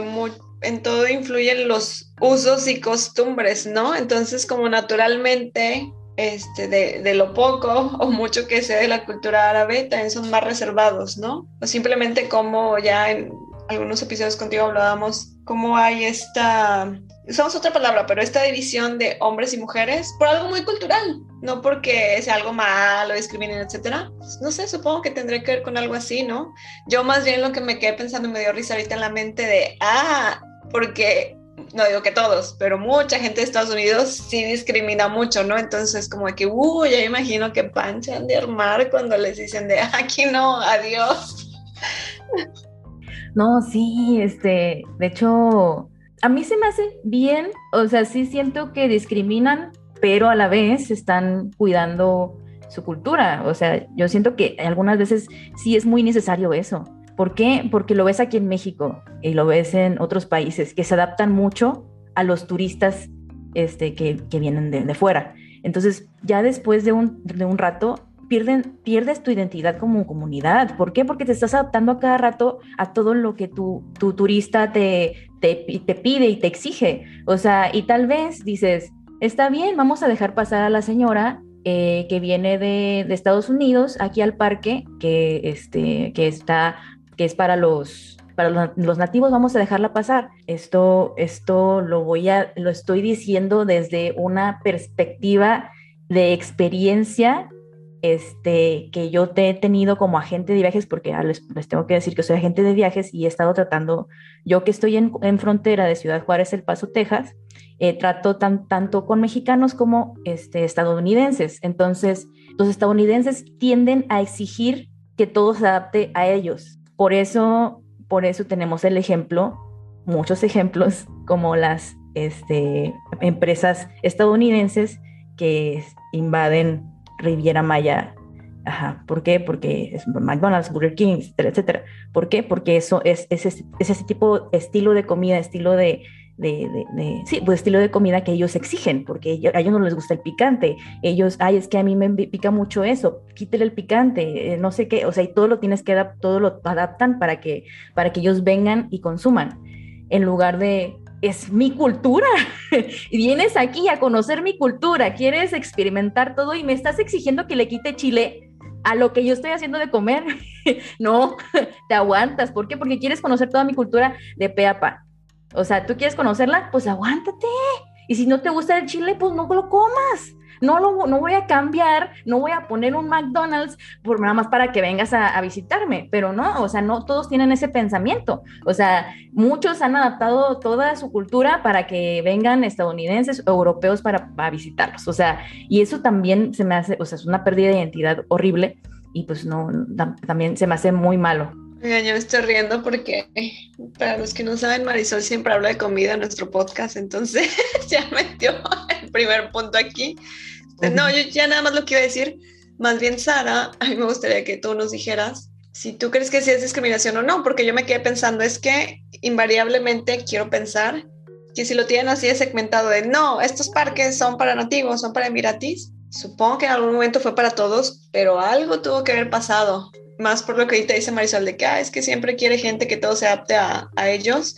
en todo influyen los usos y costumbres, ¿no? Entonces como naturalmente este, de, de, lo poco o mucho que sea de la cultura árabe también son más reservados, ¿no? O simplemente como ya en algunos episodios contigo hablábamos, cómo hay esta usamos otra palabra, pero esta división de hombres y mujeres por algo muy cultural, no porque sea algo malo, discriminen, etcétera. No sé, supongo que tendría que ver con algo así, ¿no? Yo más bien lo que me quedé pensando y me dio risa ahorita en la mente de, ah, porque no digo que todos, pero mucha gente de Estados Unidos sí discrimina mucho, ¿no? Entonces, como que, uh, ya imagino que panchan de armar cuando les dicen de aquí no, adiós. No, sí, este, de hecho, a mí se me hace bien, o sea, sí siento que discriminan, pero a la vez están cuidando su cultura. O sea, yo siento que algunas veces sí es muy necesario eso. ¿Por qué? Porque lo ves aquí en México y lo ves en otros países que se adaptan mucho a los turistas este, que, vienen de, fuera. Entonces, ya después de un, de un rato, pierden, pierdes tu identidad como comunidad. ¿Por qué? Porque te estás adaptando a cada rato a todo lo que tu, tu turista te, te, te pide y te exige. O sea, y tal vez dices, está bien, vamos a dejar pasar a la señora eh, que viene de, de, Estados Unidos aquí al parque, que, este, que, está, que es para los, para los, nativos, vamos a dejarla pasar. Esto, esto lo voy a, lo estoy diciendo desde una perspectiva de experiencia este, que yo te he tenido como agente de viajes, porque les, tengo que decir que soy agente de viajes y he estado tratando, yo que estoy en, frontera de Ciudad Juárez, El Paso, Texas, eh, trato tan, tanto con mexicanos como este, estadounidenses. Entonces, los estadounidenses tienden a exigir que todo se adapte a ellos. Por eso, por eso tenemos el ejemplo, muchos ejemplos, como las este, empresas estadounidenses que invaden Riviera Maya. Ajá. ¿Por qué? Porque es McDonald's, Burger King, etcétera, etcétera. ¿Por qué? Porque eso es, es, es, ese tipo, estilo de comida, estilo de, de, de, sí, pues estilo de comida que ellos exigen, porque a ellos no les gusta el picante. Ellos, ay, es que a mí me pica mucho eso, quítele el picante, eh, no sé qué, o sea, y todo lo tienes que adaptar, todo lo adaptan para que, para que ellos vengan y consuman, en lugar de, es mi cultura. [LAUGHS] y vienes aquí a conocer mi cultura, quieres experimentar todo y me estás exigiendo que le quite chile a lo que yo estoy haciendo de comer. [LAUGHS] no, [LAUGHS] te aguantas. ¿Por qué? Porque quieres conocer toda mi cultura de pe a pa. O sea, tú quieres conocerla, pues aguántate. Y si no te gusta el chile, pues no lo comas no, lo, no voy a cambiar, no voy a poner un McDonald's por nada más para que vengas a, visitarme, pero no, o sea, no todos tienen ese pensamiento, o sea, muchos han adaptado toda su cultura para que vengan estadounidenses o europeos para, visitarlos, o sea, y eso también se me hace, o sea, es una pérdida de identidad horrible y pues no, también se me hace muy malo. Oigan, yo me estoy riendo porque para los que no saben, Marisol siempre habla de comida en nuestro podcast, entonces [LAUGHS] ya metió el primer punto aquí. No, yo ya nada más lo que iba a decir. Más bien, Sara, a mí me gustaría que tú nos dijeras si tú crees que sí es discriminación o no, porque yo me quedé pensando, es que invariablemente quiero pensar que si lo tienen así de segmentado de no, estos parques son para nativos, son para emiratis, supongo que en algún momento fue para todos, pero algo tuvo que haber pasado, más por lo que ahorita dice Marisol de que ah, es que siempre quiere gente que todo se adapte a, a ellos.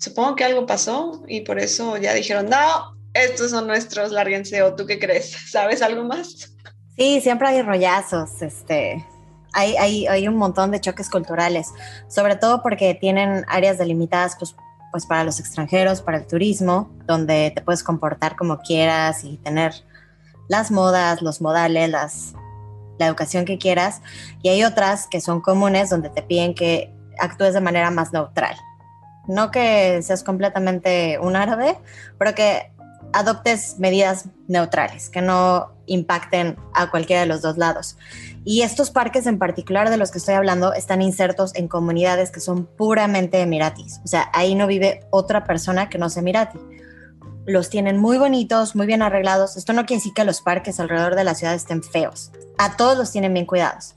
Supongo que algo pasó y por eso ya dijeron, no, estos son nuestros, lárguense, o tú qué crees, [LAUGHS] ¿sabes algo más? Sí, siempre hay rollazos, este, hay, hay, hay, un montón de choques culturales, sobre todo porque tienen áreas delimitadas pues, pues para los extranjeros, para el turismo, donde te puedes comportar como quieras y tener las modas, los modales, las, la educación que quieras, y hay otras que son comunes donde te piden que actúes de manera más neutral. No que seas completamente un árabe, pero que adoptes medidas neutrales, que no impacten a cualquiera de los dos lados. Y estos parques en particular de los que estoy hablando están insertos en comunidades que son puramente emiratis. O sea, ahí no vive otra persona que no sea emirati. Los tienen muy bonitos, muy bien arreglados. Esto no quiere decir que los parques alrededor de la ciudad estén feos. A todos los tienen bien cuidados.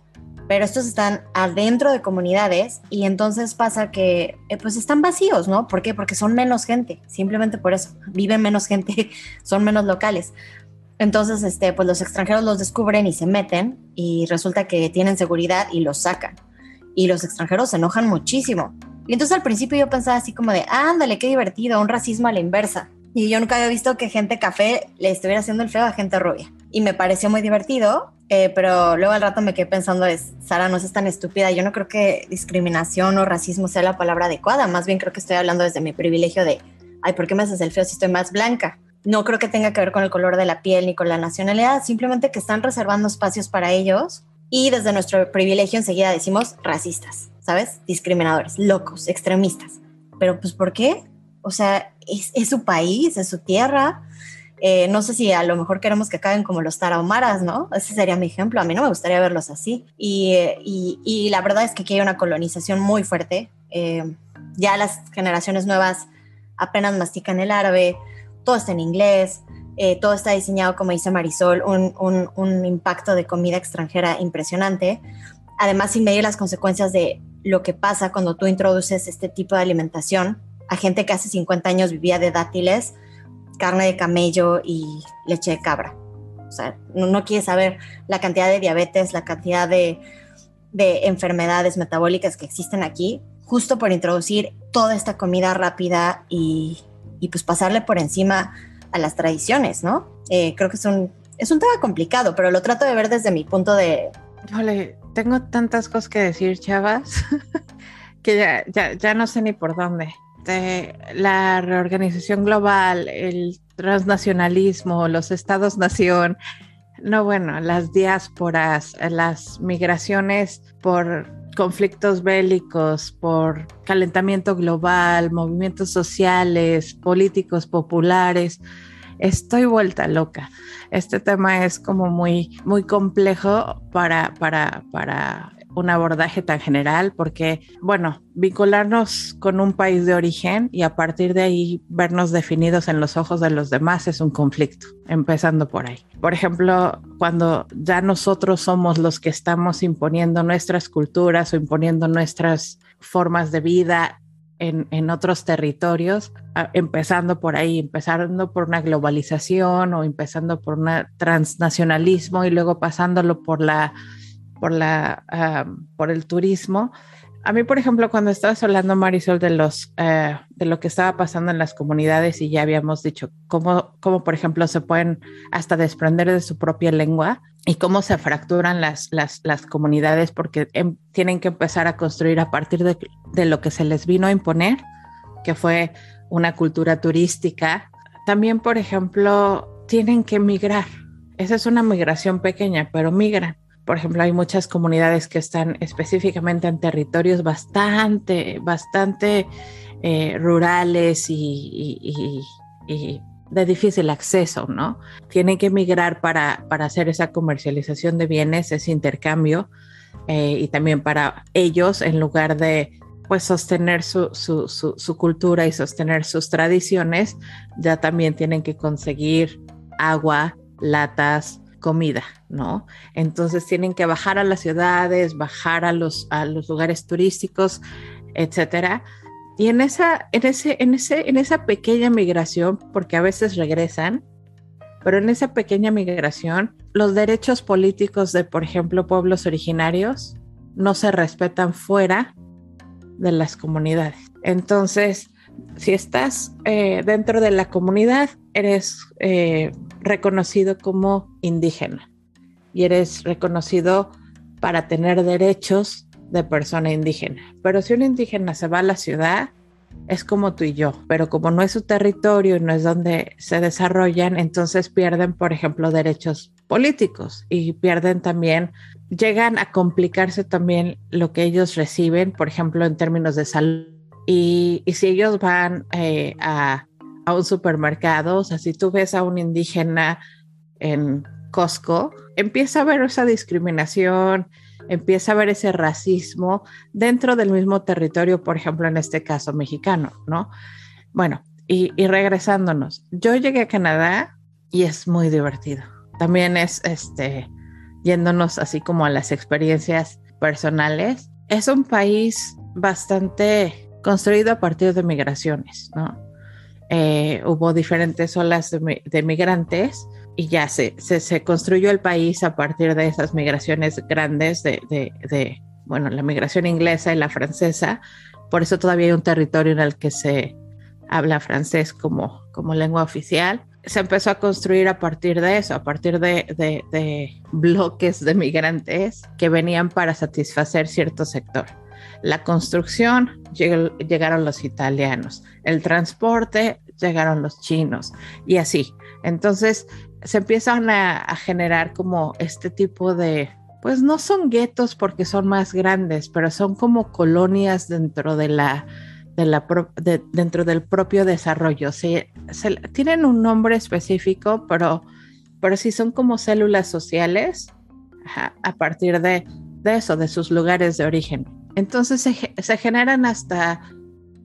pero estos están adentro de comunidades y entonces pasa que eh, pues están vacíos, ¿no? ¿Por qué? Porque son menos gente, simplemente por eso, [LAUGHS] viven menos gente, [LAUGHS] son menos locales. Entonces, este, pues los extranjeros los descubren y se meten y resulta que tienen seguridad y los sacan. Y los extranjeros se enojan muchísimo. Y entonces al principio yo pensaba así como de, ándale, qué divertido, un racismo a la inversa. Y yo nunca había visto que gente café le estuviera haciendo el feo a gente rubia. Y me pareció muy divertido, eh, pero luego al rato me quedé pensando, es, Sara, no seas tan estúpida. Yo no creo que discriminación o racismo sea la palabra adecuada. Más bien creo que estoy hablando desde mi privilegio de, ay, ¿por qué me haces el feo si estoy más blanca? No creo que tenga que ver con el color de la piel ni con la nacionalidad, simplemente que están reservando espacios para ellos y desde nuestro privilegio enseguida decimos racistas, ¿sabes? Discriminadores, locos, extremistas. Pero pues ¿por qué? O sea, es, su país, es su tierra. Eh, no sé si a lo mejor queremos que acaben como los tarahumaras, ¿no? Ese sería mi ejemplo. A mí no me gustaría verlos así. Y, y, la verdad es que aquí hay una colonización muy fuerte. Eh, ya las generaciones nuevas apenas mastican el árabe, todo está en inglés, eh, todo está diseñado, como dice Marisol, un, un, impacto de comida extranjera impresionante. Además, sin medir las consecuencias de lo que pasa cuando tú introduces este tipo de alimentación a gente que hace 50 años vivía de dátiles, carne de camello y leche de cabra. O sea, no, no quieres saber la cantidad de diabetes, la cantidad de, de enfermedades metabólicas que existen aquí, justo por introducir toda esta comida rápida y, pues pasarle por encima a las tradiciones, ¿no? Eh, creo que es un, es un tema complicado, pero lo trato de ver desde mi punto de... Híjole, tengo tantas cosas que decir, chavas, [LAUGHS] que ya, ya, ya no sé ni por dónde. La reorganización global, el transnacionalismo, los estados-nación, no, bueno, las diásporas, las migraciones por conflictos bélicos, por calentamiento global, movimientos sociales, políticos populares. Estoy vuelta loca. Este tema es como muy, muy complejo para, para, para un abordaje tan general porque, bueno, vincularnos con un país de origen y a partir de ahí vernos definidos en los ojos de los demás es un conflicto, empezando por ahí. Por ejemplo, cuando ya nosotros somos los que estamos imponiendo nuestras culturas o imponiendo nuestras formas de vida en, en, otros territorios, empezando por ahí, empezando por una globalización o empezando por un transnacionalismo y luego pasándolo por la por, la, por el turismo. A mí, por ejemplo, cuando estabas hablando, Marisol, de, los, eh, de lo que estaba pasando en las comunidades y ya habíamos dicho cómo, cómo, por ejemplo, se pueden hasta desprender de su propia lengua y cómo se fracturan las, las, las comunidades porque em, tienen que empezar a construir a partir de, de lo que se les vino a imponer, que fue una cultura turística. También, por ejemplo, tienen que migrar. Esa es una migración pequeña, pero migran por ejemplo, hay muchas comunidades que están específicamente en territorios bastante, bastante eh, rurales y, de difícil acceso, ¿no? Tienen que migrar para, para hacer esa comercialización de bienes, ese intercambio, eh, y también para ellos, en lugar de pues sostener su, su, su, cultura y sostener sus tradiciones, ya también tienen que conseguir agua, latas, comida, ¿no? Entonces tienen que bajar a las ciudades, bajar a los, a los lugares turísticos, etcétera. Y en esa, en, ese, en, ese, en esa pequeña migración, porque a veces regresan, pero en esa pequeña migración, los derechos políticos de, por ejemplo, pueblos originarios no se respetan fuera de las comunidades. Entonces, si estás eh, dentro de la comunidad, eres eh, reconocido como indígena y eres reconocido para tener derechos de persona indígena. Pero si un indígena se va a la ciudad, es como tú y yo, pero como no es su territorio y no es donde se desarrollan, entonces pierden, por ejemplo, derechos políticos y pierden también, llegan a complicarse también lo que ellos reciben, por ejemplo, en términos de salud. Y, si ellos van eh, a a un supermercado, o sea, si tú ves a un indígena en Costco, empieza a ver esa discriminación, empieza a ver ese racismo dentro del mismo territorio, por ejemplo, en este caso mexicano, ¿no? Bueno, y, regresándonos, yo llegué a Canadá y es muy divertido. También es, este, yéndonos así como a las experiencias personales. Es un país bastante construido a partir de migraciones, ¿no? Eh, hubo diferentes olas de, migrantes y ya se, se, construyó el país a partir de esas migraciones grandes de, de, bueno, la migración inglesa y la francesa. Por eso todavía hay un territorio en el que se habla francés como, como lengua oficial. Se empezó a construir a partir de eso, a partir de, de bloques de migrantes que venían para satisfacer cierto sector. La construcción, llegaron los italianos. El transporte, llegaron los chinos. Y así. Entonces se empiezan a, generar como este tipo de, pues no son guetos porque son más grandes, pero son como colonias dentro de la, de la dentro del propio desarrollo. Se, tienen un nombre específico, pero, pero sí son como células sociales a partir de, de, eso, de sus lugares de origen. Entonces se, generan hasta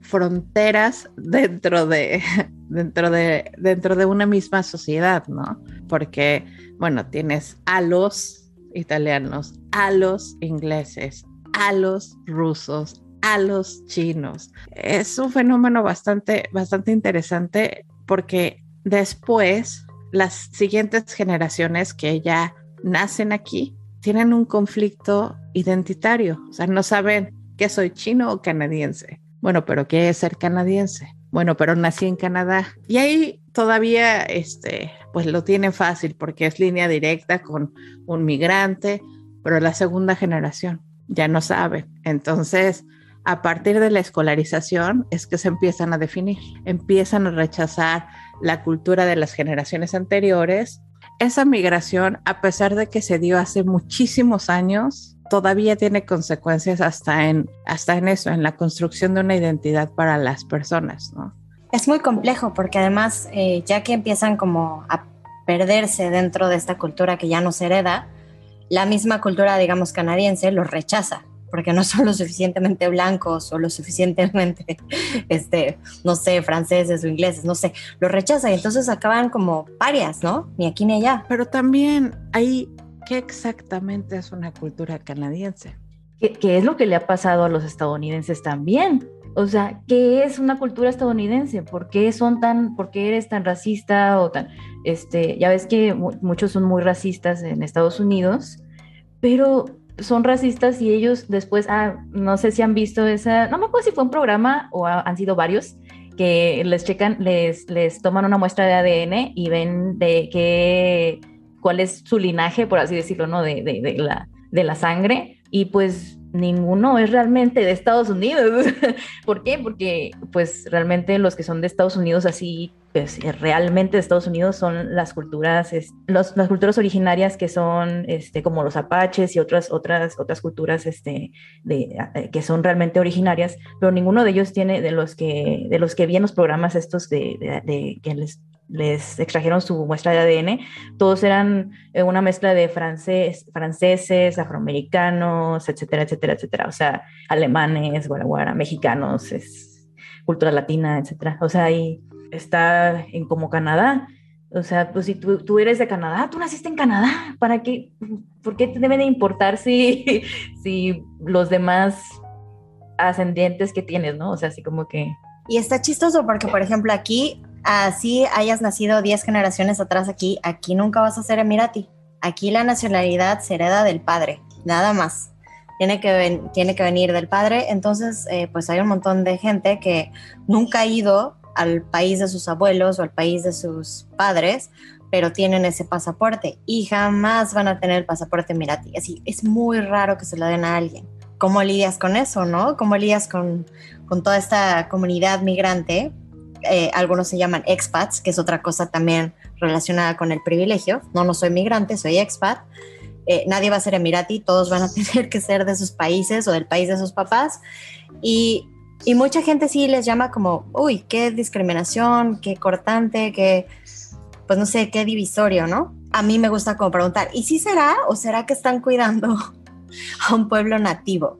fronteras dentro de, [LAUGHS] dentro, de, dentro de una misma sociedad, ¿no? Porque, bueno, tienes a los italianos, a los ingleses, a los rusos, a los chinos. Es un fenómeno bastante, bastante interesante porque después las siguientes generaciones que ya nacen aquí tienen un conflicto identitario, o sea, no saben que soy chino o canadiense. Bueno, pero ¿qué es ser canadiense? Bueno, pero nací en Canadá. Y ahí todavía, este, pues lo tienen fácil porque es línea directa con un migrante, pero la segunda generación ya no sabe. Entonces, a partir de la escolarización es que se empiezan a definir, empiezan a rechazar la cultura de las generaciones anteriores esa migración, a pesar de que se dio hace muchísimos años, todavía tiene consecuencias hasta en, hasta en eso, en la construcción de una identidad para las personas, ¿no? Es muy complejo porque además, eh, ya que empiezan como a perderse dentro de esta cultura que ya no se hereda, la misma cultura, digamos, canadiense los rechaza porque no son lo suficientemente blancos o lo suficientemente, [LAUGHS] este, no sé, franceses o ingleses, no sé, los rechaza y entonces acaban como parias, ¿no? Ni aquí ni allá. Pero también hay, ¿qué exactamente es una cultura canadiense? ¿Qué, es lo que le ha pasado a los estadounidenses también? O sea, ¿qué es una cultura estadounidense? ¿Por qué son tan, por qué eres tan racista o tan, este, ya ves que muchos son muy racistas en Estados Unidos, pero son racistas y ellos después, ah, no sé si han visto esa, no me acuerdo si fue un programa o han sido varios, que les checan, les, les toman una muestra de ADN y ven de qué, cuál es su linaje, por así decirlo, ¿no? De, de, de la, de la sangre. Y pues ninguno es realmente de Estados Unidos. [LAUGHS] ¿Por qué? Porque pues realmente los que son de Estados Unidos así, pues realmente de Estados Unidos son las culturas, las culturas originarias que son este, como los apaches y otras, otras, otras culturas este, eh, que son realmente originarias, pero ninguno de ellos tiene, de los que, de los que vi en los programas estos de, que les extrajeron su muestra de ADN, todos eran eh, una mezcla de francés, franceses, afroamericanos, etcétera, etcétera, etcétera. O sea, alemanes, guaraguara, mexicanos, es, cultura latina, etcétera. O sea, ahí está en como Canadá. O sea, pues si tú, tú, eres de Canadá, tú naciste en Canadá, ¿para qué? ¿Por qué te debe de importar si, [LAUGHS] si los demás ascendientes que tienes, no? O sea, así como que... Y está chistoso porque, por ejemplo, aquí así hayas nacido 10 generaciones atrás aquí, aquí nunca vas a ser emirati. Aquí la nacionalidad se hereda del padre, nada más. Tiene que, tiene que venir del padre. Entonces, eh, pues hay un montón de gente que nunca ha ido al país de sus abuelos o al país de sus padres, pero tienen ese pasaporte y jamás van a tener el pasaporte emirati. Así, es muy raro que se lo den a alguien. ¿Cómo lidias con eso, no? ¿Cómo lidias con, con toda esta comunidad migrante eh, algunos se llaman expats, que es otra cosa también relacionada con el privilegio. No, no soy migrante, soy expat. Eh, nadie va a ser emirati, todos van a [LAUGHS] tener que ser de sus países o del país de sus papás. Y, y mucha gente sí les llama como, uy, qué discriminación, qué cortante, qué, pues no sé, qué divisorio, ¿no? A mí me gusta como preguntar, ¿y si será o será que están cuidando [LAUGHS] a un pueblo nativo?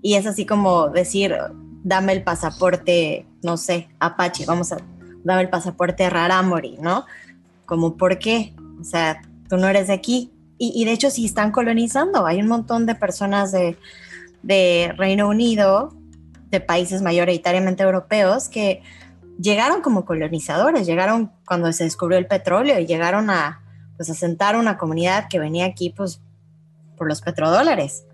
Y es así como decir, dame el pasaporte, no sé, Apache, vamos a, dame el pasaporte Raramori, ¿no? Como, ¿por qué? O sea, tú no eres de aquí. Y, de hecho sí están colonizando. Hay un montón de personas de Reino Unido, de países mayoritariamente europeos, que llegaron como colonizadores, llegaron cuando se descubrió el petróleo y llegaron a, pues, asentar una comunidad que venía aquí pues, por los petrodólares.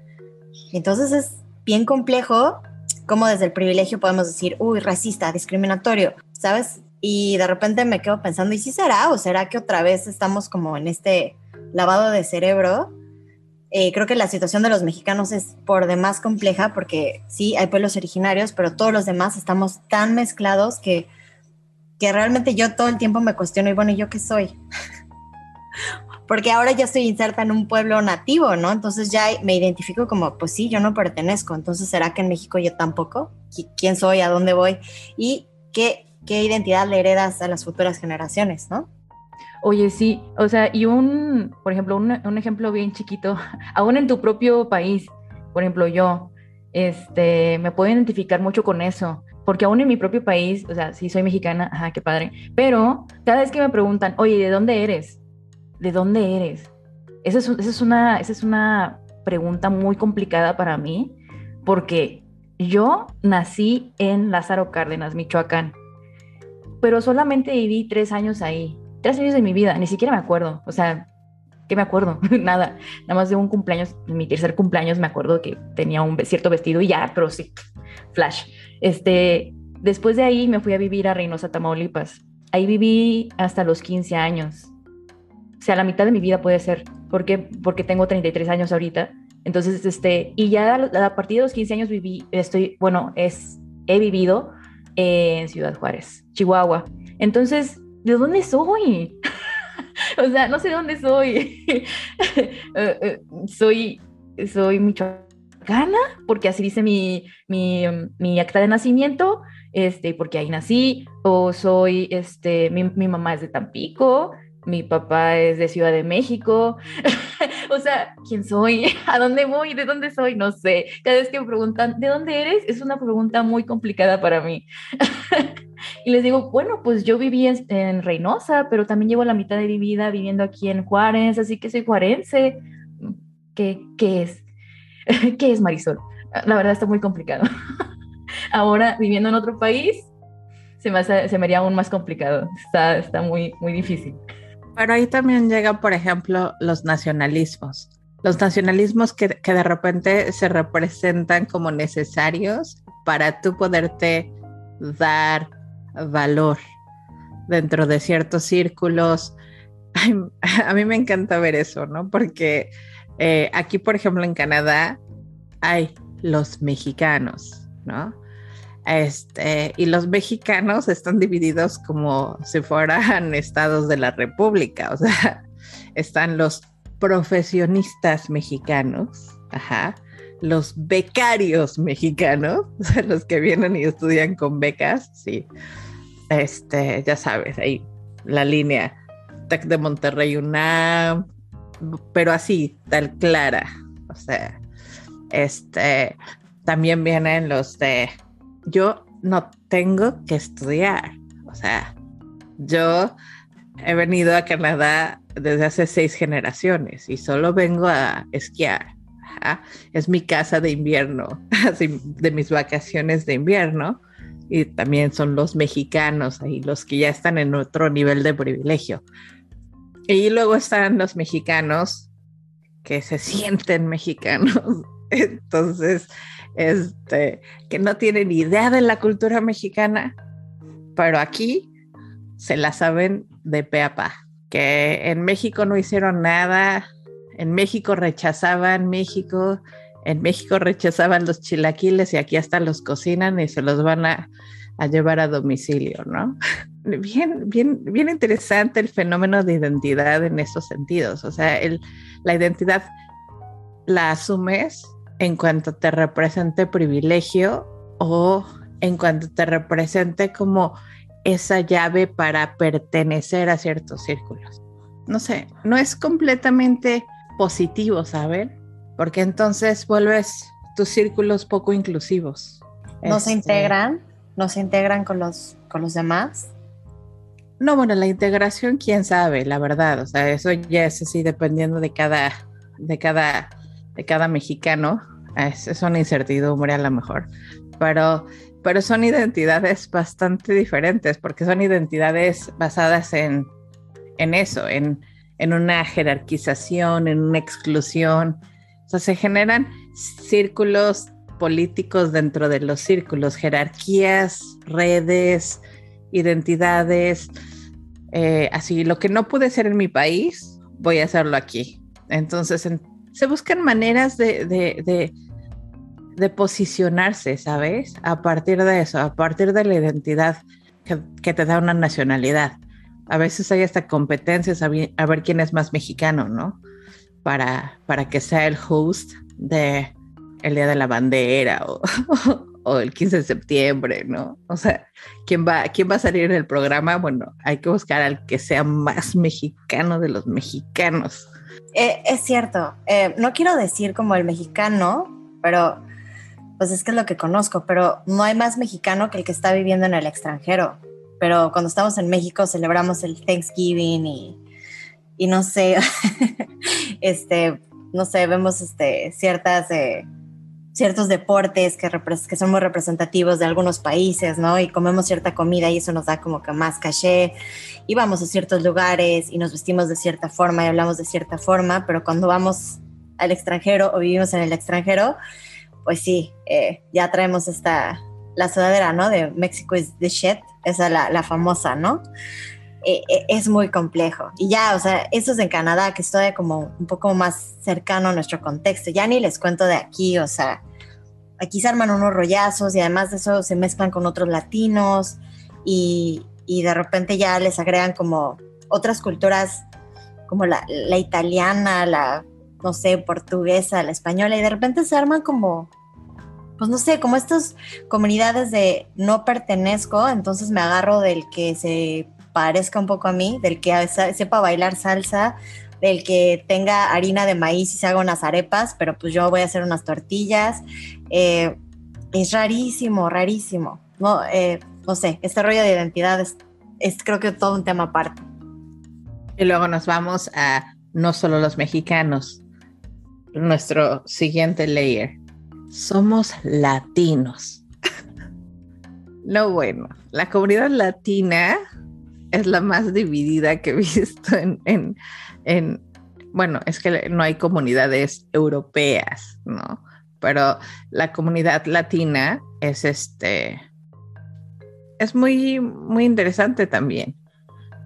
Entonces es bien complejo cómo desde el privilegio podemos decir, uy, racista, discriminatorio, ¿sabes? Y de repente me quedo pensando, ¿y si será? ¿O será que otra vez estamos como en este lavado de cerebro? Eh, creo que la situación de los mexicanos es por demás compleja porque sí, hay pueblos originarios, pero todos los demás estamos tan mezclados que, que realmente yo todo el tiempo me cuestiono, y bueno, ¿y yo qué soy? [LAUGHS] porque ahora ya estoy inserta en un pueblo nativo, ¿no? Entonces ya me identifico como, pues sí, yo no pertenezco, entonces ¿será que en México yo tampoco? ¿Quién soy? ¿A dónde voy? ¿Y qué, qué identidad le heredas a las futuras generaciones, ¿no? Oye, sí, o sea, y un, por ejemplo, un, un, ejemplo bien chiquito, [LAUGHS] aún en tu propio país, por ejemplo, yo, este, me puedo identificar mucho con eso, porque aún en mi propio país, o sea, sí soy mexicana, ajá, qué padre, pero cada vez que me preguntan, oye, ¿de dónde eres? ¿De dónde eres? Esa es, una, esa es una pregunta muy complicada para mí, porque yo nací en Lázaro Cárdenas, Michoacán, pero solamente viví tres años ahí tres años de mi vida, ni siquiera me acuerdo, o sea, ¿qué me acuerdo? [LAUGHS] Nada, nada más de un cumpleaños, mi tercer cumpleaños me acuerdo que tenía un cierto vestido y ya, pero sí, flash. Este, después de ahí me fui a vivir a Reynosa, Tamaulipas. Ahí viví hasta los 15 años. O sea, la mitad de mi vida puede ser, porque porque tengo 33 años ahorita. Entonces, este, y ya a partir de los 15 años viví, estoy, bueno, es, he vivido en Ciudad Juárez, Chihuahua. Entonces, ¿de dónde soy? [LAUGHS] o sea, no sé dónde soy. [LAUGHS] Eh, soy, soy michoacana, porque así dice mi, mi, mi, acta de nacimiento, este, porque ahí nací, o soy, este, mi, mi mamá es de Tampico, mi papá es de Ciudad de México. [LAUGHS] o sea, ¿quién soy? [LAUGHS] ¿A dónde voy? ¿De dónde soy? No sé. Cada vez que me preguntan, ¿de dónde eres? Es una pregunta muy complicada para mí. [LAUGHS] y les digo, bueno, pues yo viví en, Reynosa, pero también llevo la mitad de mi vida viviendo aquí en Juárez, así que soy juarense. ¿Qué, qué es? ¿Qué es Marisol? La verdad está muy complicado. Ahora, viviendo en otro país, se me, se me haría aún más complicado. Está, está muy, muy difícil. Pero ahí también llegan, por ejemplo, los nacionalismos. Los nacionalismos que, que de repente se representan como necesarios para tú poderte dar valor dentro de ciertos círculos. [LAUGHS] A mí me encanta ver eso, ¿no? Porque eh, aquí, por ejemplo, en Canadá, hay los mexicanos, ¿no? Este, y los mexicanos están divididos como si fueran [LAUGHS] estados de la República, o sea, [LAUGHS] están los profesionistas mexicanos, ajá, los becarios mexicanos, [LAUGHS] los que vienen y estudian con becas, sí, este, ya sabes, ahí la línea Tec de Monterrey UNAM, pero así, tal clara, o sea, este, también vienen los de yo no tengo que estudiar. O sea, yo he venido a Canadá desde hace seis generaciones y solo vengo a esquiar. Es mi casa de invierno, [LAUGHS] de mis vacaciones de invierno. Y también son los mexicanos ahí, los que ya están en otro nivel de privilegio. Y luego están los mexicanos que se sienten mexicanos. [LAUGHS] Entonces, este, que no tienen idea de la cultura mexicana, pero aquí se la saben de pe a pa. Que en México no hicieron nada, en México rechazaban México, en México rechazaban los chilaquiles y aquí hasta los cocinan y se los van a, llevar a domicilio, ¿no? [LAUGHS] Bien, bien, bien interesante el fenómeno de identidad en esos sentidos. O sea, la identidad la asumes en cuanto te represente privilegio o en cuanto te represente como esa llave para pertenecer a ciertos círculos. No sé, no es completamente positivo, ¿saben? Porque entonces vuelves tus círculos poco inclusivos. ¿No se este, integran? ¿No se integran con los, con los demás? No, bueno, la integración, quién sabe, la verdad. O sea, eso ya es así dependiendo de cada, de cada, de cada mexicano. Es, es una incertidumbre a lo mejor. Pero, pero son identidades bastante diferentes, porque son identidades basadas en, en eso, en, en una jerarquización, en una exclusión. O sea, se generan círculos políticos dentro de los círculos, jerarquías, redes, identidades. Eh, así, lo que no pude ser en mi país, voy a hacerlo aquí. Entonces, se buscan maneras de, de, de, posicionarse, ¿sabes? A partir de eso, a partir de la identidad que, te da una nacionalidad. A veces hay hasta competencias a, a, ver quién es más mexicano, ¿no? Para, para que sea el host de el Día de la Bandera o, [LAUGHS] o el 15 de septiembre, ¿no? O sea, ¿quién va, ¿quién va a salir en el programa? Bueno, hay que buscar al que sea más mexicano de los mexicanos. Eh, es cierto, eh, no quiero decir como el mexicano, pero pues es que es lo que conozco, pero no hay más mexicano que el que está viviendo en el extranjero. Pero cuando estamos en México celebramos el Thanksgiving y, no sé, [LAUGHS] este, no sé, vemos este, ciertas... Eh, ciertos deportes que, que son muy representativos de algunos países, ¿no? Y comemos cierta comida y eso nos da como que más caché. Y vamos a ciertos lugares y nos vestimos de cierta forma y hablamos de cierta forma, pero cuando vamos al extranjero o vivimos en el extranjero, pues sí, eh, ya traemos esta, la sudadera, ¿no? De México is the shit, esa la, la famosa, ¿no? Eh, eh, es muy complejo. Y ya, o sea, eso es en Canadá, que estoy como un poco más cercano a nuestro contexto. Ya ni les cuento de aquí, o sea, aquí se arman unos rollazos y además de eso se mezclan con otros latinos y, y de repente ya les agregan como otras culturas, como la, la italiana, la, no sé, portuguesa, la española, y de repente se arman como pues no sé, como estas comunidades de no pertenezco, entonces me agarro del que se parezca un poco a mí, del que sepa bailar salsa, del que tenga harina de maíz y se haga unas arepas, pero pues yo voy a hacer unas tortillas. Eh, es rarísimo, rarísimo. No, eh, no sé, este rollo de identidad es, creo que todo un tema aparte. Y luego nos vamos a no solo los mexicanos, nuestro siguiente layer. Somos latinos. [LAUGHS] no, bueno, la comunidad latina es la más dividida que he [LAUGHS] visto en, en, bueno, es que no hay comunidades europeas, ¿no? Pero la comunidad latina es este, es muy, muy interesante también,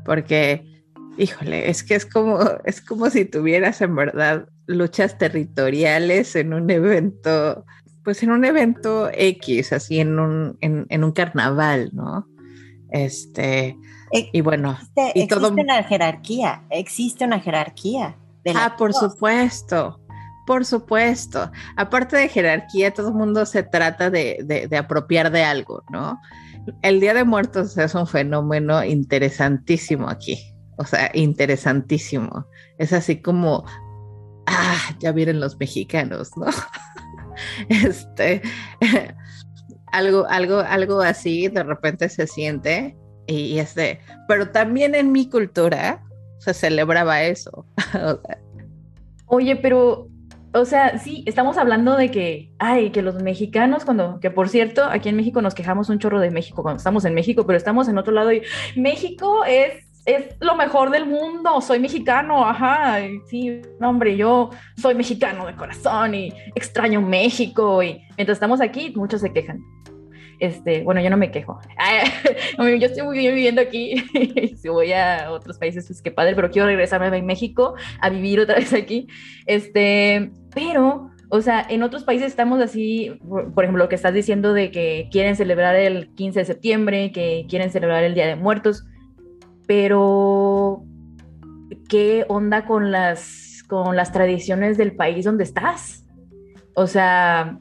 porque, híjole, es que es como, es como si tuvieras en verdad luchas territoriales en un evento, pues en un evento X, así en un, en, en un carnaval, ¿no? Este, y bueno, existe, una jerarquía, existe una jerarquía. ah, por supuesto, por supuesto. Aparte de jerarquía, todo el mundo se trata de, apropiar de algo, ¿no? El Día de Muertos es un fenómeno interesantísimo aquí, o sea, interesantísimo. Es así como, ah, ya vienen los mexicanos, ¿no? [LAUGHS] este, [LAUGHS] algo, algo, algo así de repente se siente y, este, pero también en mi cultura se celebraba eso. Oye, pero, o sea, sí, estamos hablando de que, ay, que los mexicanos, cuando, que por cierto, aquí en México nos quejamos un chorro de México cuando estamos en México, pero estamos en otro lado y México es es lo mejor del mundo, soy mexicano, ajá, sí, no, hombre, yo soy mexicano de corazón y extraño México y mientras estamos aquí, muchos se quejan. Este, bueno, yo no me quejo. [LAUGHS] [LAUGHS] yo estoy muy bien viviendo aquí. [LAUGHS] si voy a otros países, pues qué padre, pero quiero regresarme a México a vivir otra vez aquí. Este, pero, o sea, en otros países estamos así, por, ejemplo, lo que estás diciendo de que quieren celebrar el 15 de septiembre, que quieren celebrar el Día de Muertos, pero ¿qué onda con las, con las tradiciones del país donde estás? O sea,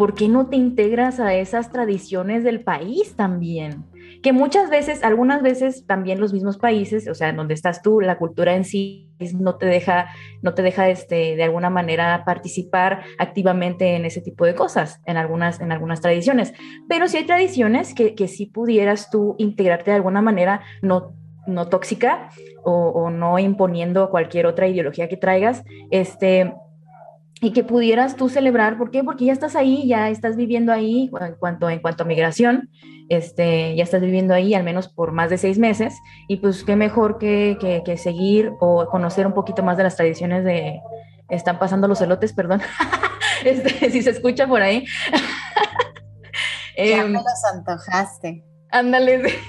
¿por qué no te integras a esas tradiciones del país también? Que muchas veces, algunas veces también los mismos países, o sea, en donde estás tú, la cultura en sí no te deja, no te deja este, de alguna manera participar activamente en ese tipo de cosas, en algunas, en algunas tradiciones. Pero sí hay tradiciones que, que sí pudieras tú integrarte de alguna manera, no no tóxica o, no imponiendo cualquier otra ideología que traigas, este, y que pudieras tú celebrar, ¿por qué? Porque ya estás ahí, ya estás viviendo ahí en cuanto, en cuanto a migración, este, ya estás viviendo ahí al menos por más de seis meses, y pues qué mejor que, que, seguir o conocer un poquito más de las tradiciones de, están pasando los elotes, perdón, [LAUGHS] este, si se escucha por ahí. ya me em, los antojaste. Ándale. [LAUGHS]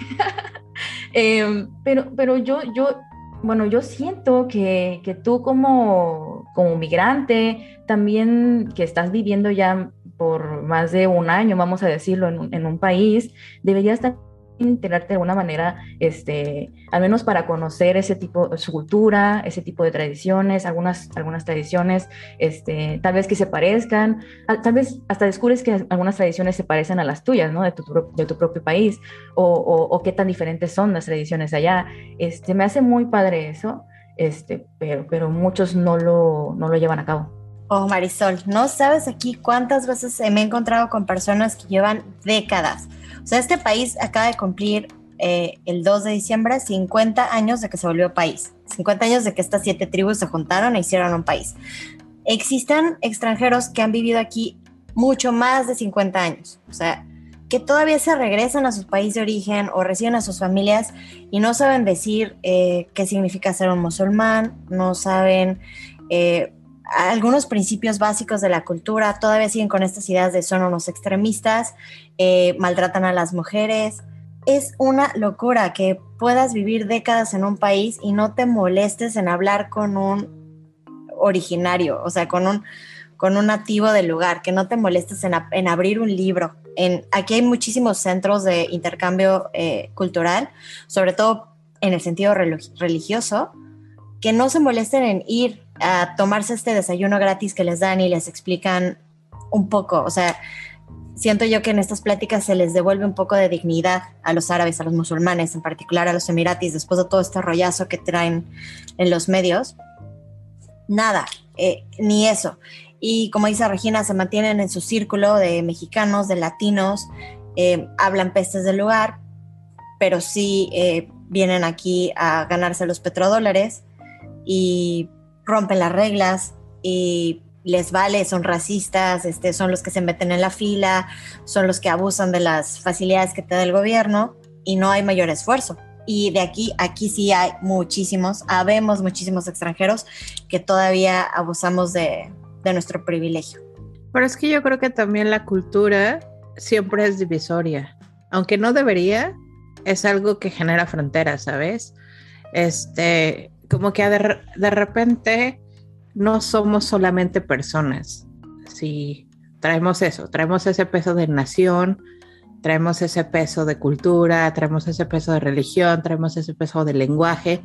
Em, pero, pero yo, yo, bueno, yo siento que, que tú como, como migrante, también que estás viviendo ya por más de un año, vamos a decirlo, en un, en un país, deberías también integrarte de alguna manera, este, al menos para conocer ese tipo, su cultura, ese tipo de tradiciones, algunas, algunas tradiciones, este, tal vez que se parezcan, tal vez hasta descubres que algunas tradiciones se parecen a las tuyas, ¿no? De tu, de tu propio país, o, o, qué tan diferentes son las tradiciones allá. Este, me hace muy padre eso, este, pero, pero muchos no lo, no lo llevan a cabo. Oh, Marisol, no sabes aquí cuántas veces me he encontrado con personas que llevan décadas o sea, este país acaba de cumplir eh, el 2 de diciembre 50 años de que se volvió país, 50 años de que estas siete tribus se juntaron e hicieron un país. Existen extranjeros que han vivido aquí mucho más de 50 años, o sea, que todavía se regresan a su país de origen o reciben a sus familias y no saben decir eh, qué significa ser un musulmán, no saben eh, algunos principios básicos de la cultura, todavía siguen con estas ideas de son unos extremistas, eh, maltratan a las mujeres. Es una locura que puedas vivir décadas en un país y no te molestes en hablar con un originario, o sea, con un, con un nativo del lugar, que no te molestes en, abrir un libro. En, aquí hay muchísimos centros de intercambio eh, cultural, sobre todo en el sentido religioso, que no se molesten en ir a tomarse este desayuno gratis que les dan y les explican un poco, o sea, siento yo que en estas pláticas se les devuelve un poco de dignidad a los árabes, a los musulmanes, en particular a los emiratis, después de todo este rollazo que traen en los medios. Nada, eh, ni eso. Y como dice Regina, se mantienen en su círculo de mexicanos, de latinos, eh, hablan pestes del lugar, pero sí eh, vienen aquí a ganarse los petrodólares y rompen las reglas y les vale, son racistas, este, son los que se meten en la fila, son los que abusan de las facilidades que te da el gobierno y no hay mayor esfuerzo. Y de aquí, aquí sí hay muchísimos, habemos muchísimos extranjeros que todavía abusamos de, de nuestro privilegio. Pero es que yo creo que también la cultura siempre es divisoria. Aunque no debería, es algo que genera fronteras, ¿sabes? Este, como que de, de repente no somos solamente personas. Si traemos eso, traemos ese peso de nación, traemos ese peso de cultura, traemos ese peso de religión, traemos ese peso de lenguaje.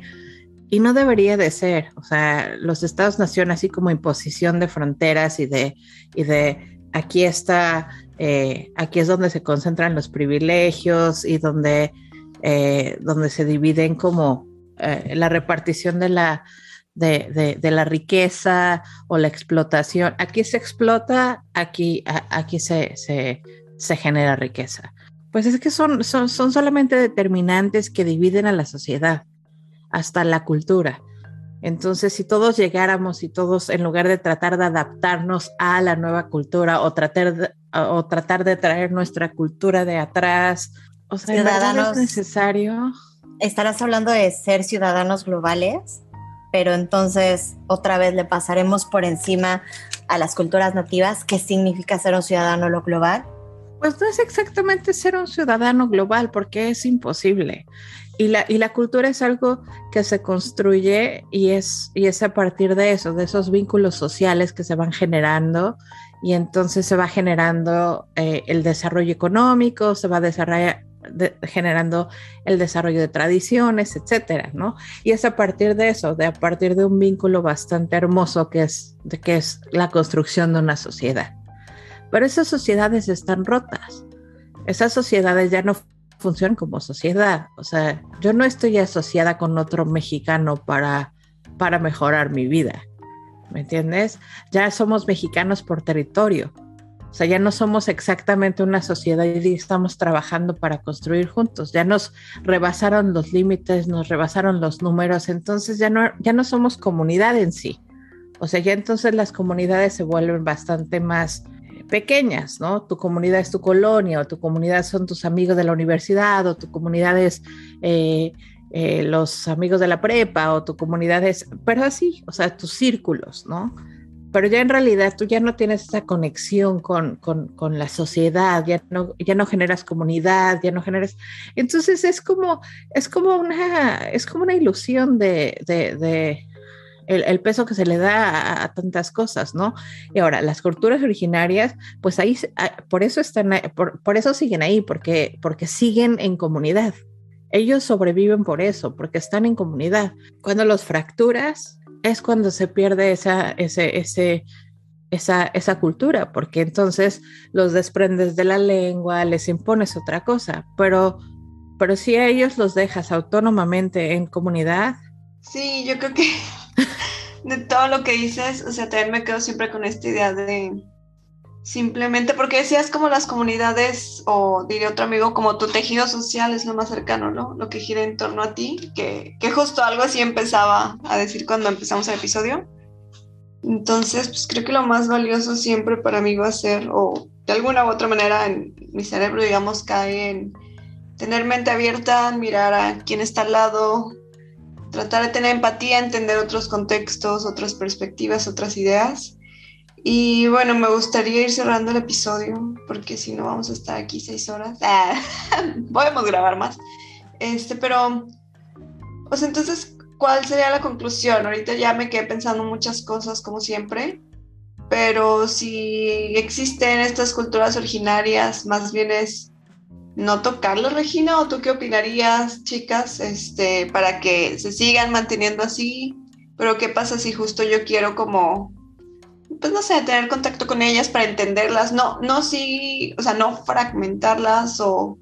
Y no debería de ser, o sea, los estados-nación así como imposición de fronteras y de, y de aquí está, eh, aquí es donde se concentran los privilegios y donde, eh, donde se dividen como eh, la repartición de la, de, la riqueza o la explotación. Aquí se explota, aquí, aquí se, se, genera riqueza. Pues es que son, son, son solamente determinantes que dividen a la sociedad, hasta la cultura. Entonces, si todos llegáramos y todos, en lugar de tratar de adaptarnos a la nueva cultura o tratar de, o tratar de traer nuestra cultura de atrás, o sea, es necesario estarás hablando de ser ciudadanos globales, pero entonces otra vez le pasaremos por encima a las culturas nativas. ¿Qué significa ser un ciudadano global? Pues no es exactamente ser un ciudadano global, porque es imposible. Y la, y la cultura es algo que se construye y es, y es a partir de eso, de esos vínculos sociales que se van generando y entonces se va generando eh, el desarrollo económico, se va generando el desarrollo de tradiciones, etcétera, ¿no? Y es a partir de eso, de a partir de un vínculo bastante hermoso que es, que es la construcción de una sociedad. Pero esas sociedades están rotas. Esas sociedades ya no funcionan como sociedad. O sea, yo no estoy asociada con otro mexicano para, para mejorar mi vida. ¿Me entiendes? Ya somos mexicanos por territorio sea, ya no somos exactamente una sociedad y estamos trabajando para construir juntos. Ya nos rebasaron los límites, nos rebasaron los números, entonces ya no, ya no somos comunidad en sí. O sea, ya entonces las comunidades se vuelven bastante más eh, pequeñas, ¿no? Tu comunidad es tu colonia o tu comunidad son tus amigos de la universidad o tu comunidad es eh, eh, los amigos de la prepa o tu comunidad es, pero así, o sea, tus círculos, ¿no? Pero ya en realidad tú ya no tienes esa conexión con, con, con, la sociedad, ya no, ya no generas comunidad, ya no generas... Entonces es como, es como, una, es como una ilusión de, de, de el, el, peso que se le da a, a, tantas cosas, ¿no? Y ahora, las culturas originarias, pues ahí, por eso están, por, por eso siguen ahí, porque, porque siguen en comunidad. Ellos sobreviven por eso, porque están en comunidad. Cuando los fracturas es cuando se pierde esa, ese, ese, esa, esa cultura, porque entonces los desprendes de la lengua, les impones otra cosa, pero, pero si a ellos los dejas autónomamente en comunidad. Sí, yo creo que [LAUGHS] de todo lo que dices, o sea, también me quedo siempre con esta idea de Simplemente porque decías como las comunidades, o diría otro amigo, como tu tejido social es lo más cercano, ¿no? Lo que gira en torno a ti, que, justo algo así empezaba a decir cuando empezamos el episodio. Entonces, pues creo que lo más valioso siempre para mí va a ser, o de alguna u otra manera en mi cerebro, digamos, cae en tener mente abierta, mirar a quién está al lado, tratar de tener empatía, entender otros contextos, otras perspectivas, otras ideas y bueno, me gustaría ir cerrando el episodio, porque si no vamos a estar aquí seis horas. [LAUGHS] Ah, podemos grabar más. Este, pero, o sea, entonces, ¿cuál sería la conclusión? Ahorita ya me quedé pensando muchas cosas, como siempre, pero si existen estas culturas originarias, más bien es no tocarlo, Regina, o tú qué opinarías, chicas, este, para que se sigan manteniendo así, pero qué pasa si justo yo quiero como pues no sé, tener contacto con ellas para entenderlas, no, no sí, o sea, no fragmentarlas o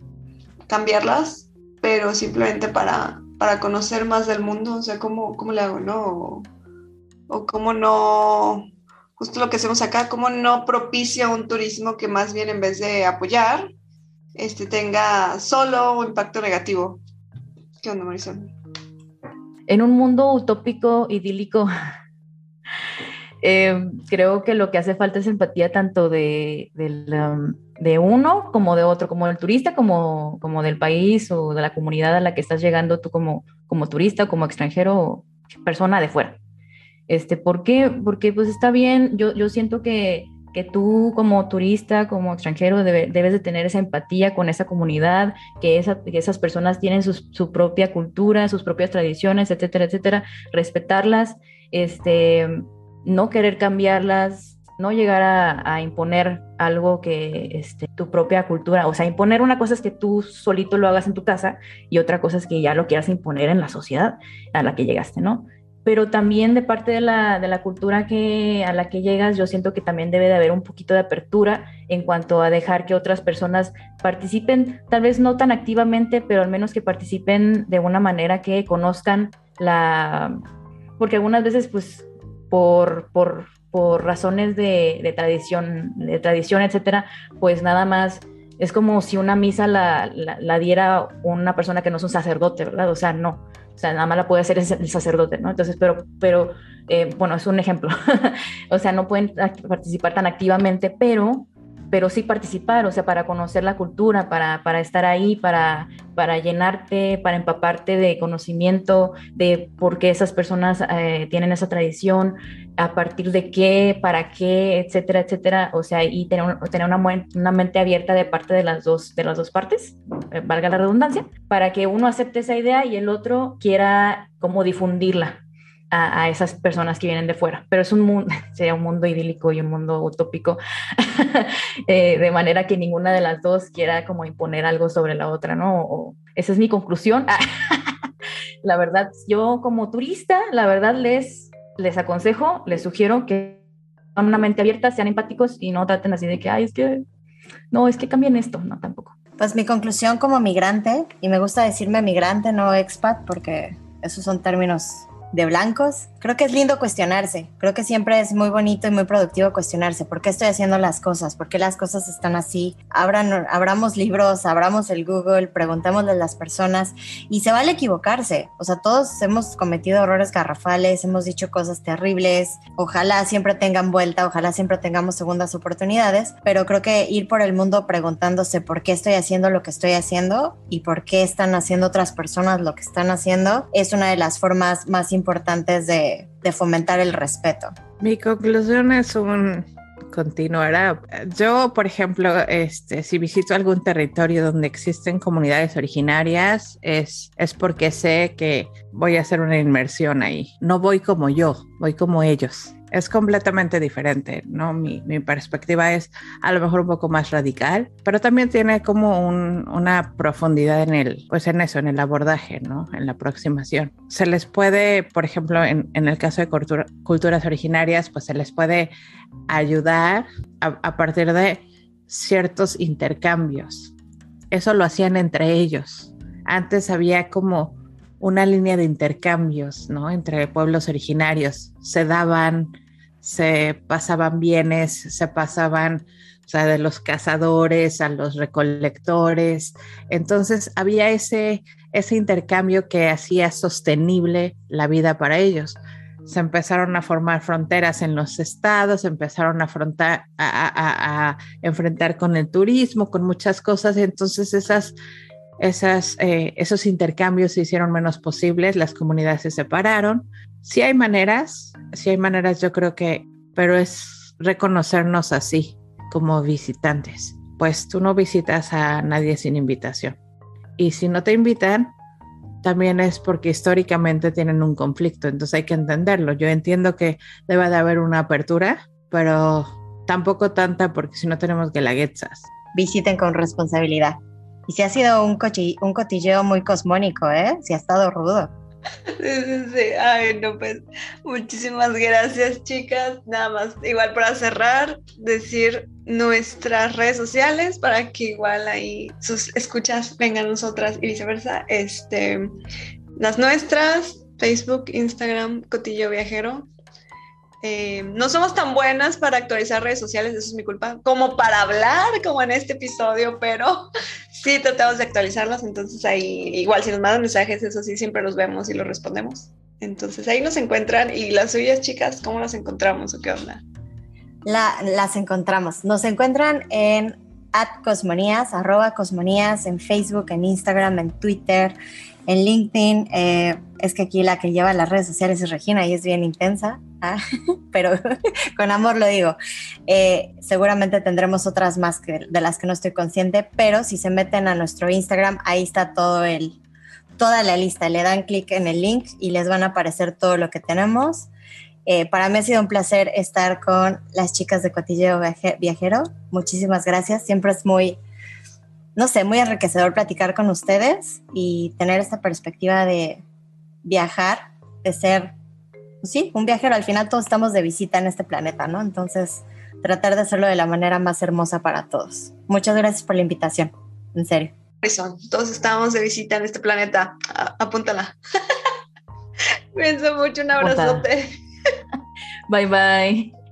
cambiarlas, pero simplemente para, para conocer más del mundo, o sea, ¿cómo, cómo le hago, no? O, cómo no, justo lo que hacemos acá, cómo no propicia un turismo que más bien en vez de apoyar, este, tenga solo un impacto negativo. ¿Qué onda, Marisol? En un mundo utópico, idílico, eh, creo que lo que hace falta es empatía tanto de, de, um, de, uno como de otro, como del turista, como, como del país o de la comunidad a la que estás llegando tú como, como turista, como extranjero, persona de fuera. Este, ¿Por qué? Porque pues está bien, yo, yo siento que, que tú como turista, como extranjero, debe, debes de tener esa empatía con esa comunidad, que, esa, que esas personas tienen su, su, propia cultura, sus propias tradiciones, etcétera, etcétera, respetarlas, este, no querer cambiarlas, no llegar a, imponer algo que este, tu propia cultura, o sea, imponer una cosa es que tú solito lo hagas en tu casa y otra cosa es que ya lo quieras imponer en la sociedad a la que llegaste, ¿no? Pero también de parte de la, de la cultura que, a la que llegas, yo siento que también debe de haber un poquito de apertura en cuanto a dejar que otras personas participen, tal vez no tan activamente, pero al menos que participen de una manera que conozcan la... Porque algunas veces, pues, por, por, por razones de, de, tradición, de tradición, etcétera, pues nada más es como si una misa la, la, la, diera una persona que no es un sacerdote, ¿verdad? O sea, no, o sea, nada más la puede hacer el sacerdote, ¿no? Entonces, pero, pero eh, bueno, es un ejemplo. [LAUGHS] o sea, no pueden participar tan activamente, pero pero sí participar, o sea, para conocer la cultura, para, para estar ahí, para, para llenarte, para empaparte de conocimiento de por qué esas personas eh, tienen esa tradición, a partir de qué, para qué, etcétera, etcétera, o sea, y tener, tener una, una mente abierta de parte de las dos, de las dos partes, eh, valga la redundancia, para que uno acepte esa idea y el otro quiera como difundirla, a, esas personas que vienen de fuera. Pero es un mundo, [LAUGHS] sería un mundo idílico y un mundo utópico, [LAUGHS] eh, de manera que ninguna de las dos quiera como imponer algo sobre la otra, ¿no? O, esa es mi conclusión. [LAUGHS] la verdad, yo como turista, la verdad les, les aconsejo, les sugiero que con una mente abierta, sean empáticos y no traten así de que, ay, es que, no, es que cambien esto, no, tampoco. Pues mi conclusión como migrante, y me gusta decirme migrante, no expat, porque esos son términos de blancos, creo que es lindo cuestionarse. Creo que siempre es muy bonito y muy productivo cuestionarse. ¿Por qué estoy haciendo las cosas? ¿Por qué las cosas están así? Abran, abramos libros, abramos el Google, preguntémosle a las personas y se vale equivocarse. O sea, todos hemos cometido errores garrafales, hemos dicho cosas terribles. Ojalá siempre tengan vuelta, ojalá siempre tengamos segundas oportunidades, pero creo que ir por el mundo preguntándose por qué estoy haciendo lo que estoy haciendo y por qué están haciendo otras personas lo que están haciendo es una de las formas más importantes de, fomentar el respeto. Mi conclusión es un continuará. Yo, por ejemplo, este, si visito algún territorio donde existen comunidades originarias, es, es porque sé que voy a hacer una inmersión ahí. No voy como yo, voy como ellos es completamente diferente, ¿no? Mi, perspectiva es a lo mejor un poco más radical, pero también tiene como una profundidad en el, pues en eso, en el abordaje, ¿no? En la aproximación. Se les puede, por ejemplo, en, el caso de culturas originarias, pues se les puede ayudar a partir de ciertos intercambios. Eso lo hacían entre ellos. Antes había como una línea de intercambios, ¿no? Entre pueblos originarios. Se daban se pasaban bienes, se pasaban, o sea, de los cazadores a los recolectores. Entonces había ese, ese intercambio que hacía sostenible la vida para ellos. Se empezaron a formar fronteras en los estados, se empezaron a, a, enfrentar con el turismo, con muchas cosas. Entonces esas, esas, eh, esos intercambios se hicieron menos posibles, las comunidades se separaron sí hay maneras, sí hay maneras, yo creo que, pero es reconocernos así como visitantes. Pues tú no visitas a nadie sin invitación. Y si no te invitan, también es porque históricamente tienen un conflicto, entonces hay que entenderlo. Yo entiendo que debe de haber una apertura, pero tampoco tanta porque si no tenemos guelaguetzas. Visiten con responsabilidad. Y si ha sido un, un cotilleo muy cosmónico, ¿eh? Si ha estado rudo. Sí, sí, sí. Ay, no, pues muchísimas gracias, chicas. Nada más, igual para cerrar, decir nuestras redes sociales para que igual ahí sus escuchas vengan nosotras y viceversa. Este, las nuestras, Facebook, Instagram, Cotillo Viajero. Eh, no somos tan buenas para actualizar redes sociales, eso es mi culpa, como para hablar, como en este episodio, pero [LAUGHS] sí tratamos de actualizarlas, entonces ahí igual si nos mandan mensajes, eso sí, siempre los vemos y los respondemos. Entonces ahí nos encuentran y las suyas chicas, ¿cómo las encontramos o qué onda? las encontramos. Nos encuentran en at cosmonías, arroba cosmonías, en Facebook, en Instagram, en Twitter, en LinkedIn. Eh, es que aquí la que lleva las redes sociales es Regina y es bien intensa, ¿ah? [LAUGHS] pero [LAUGHS] con amor lo digo. Eh, seguramente tendremos otras más que, de las que no estoy consciente, pero si se meten a nuestro Instagram, ahí está todo el, toda la lista. Le dan clic en el link y les van a aparecer todo lo que tenemos. Eh, para mí ha sido un placer estar con las chicas de Cotilleo Viajero. Muchísimas gracias. Siempre es muy no sé, muy enriquecedor platicar con ustedes y tener esta perspectiva de viajar, de ser, pues sí, un viajero. Al final todos estamos de visita en este planeta, ¿no? Entonces, tratar de hacerlo de la manera más hermosa para todos. Muchas gracias por la invitación, en serio. Todos estamos de visita en este planeta. apúntala. [LAUGHS] Cuídense mucho, un abrazote. Bye bye.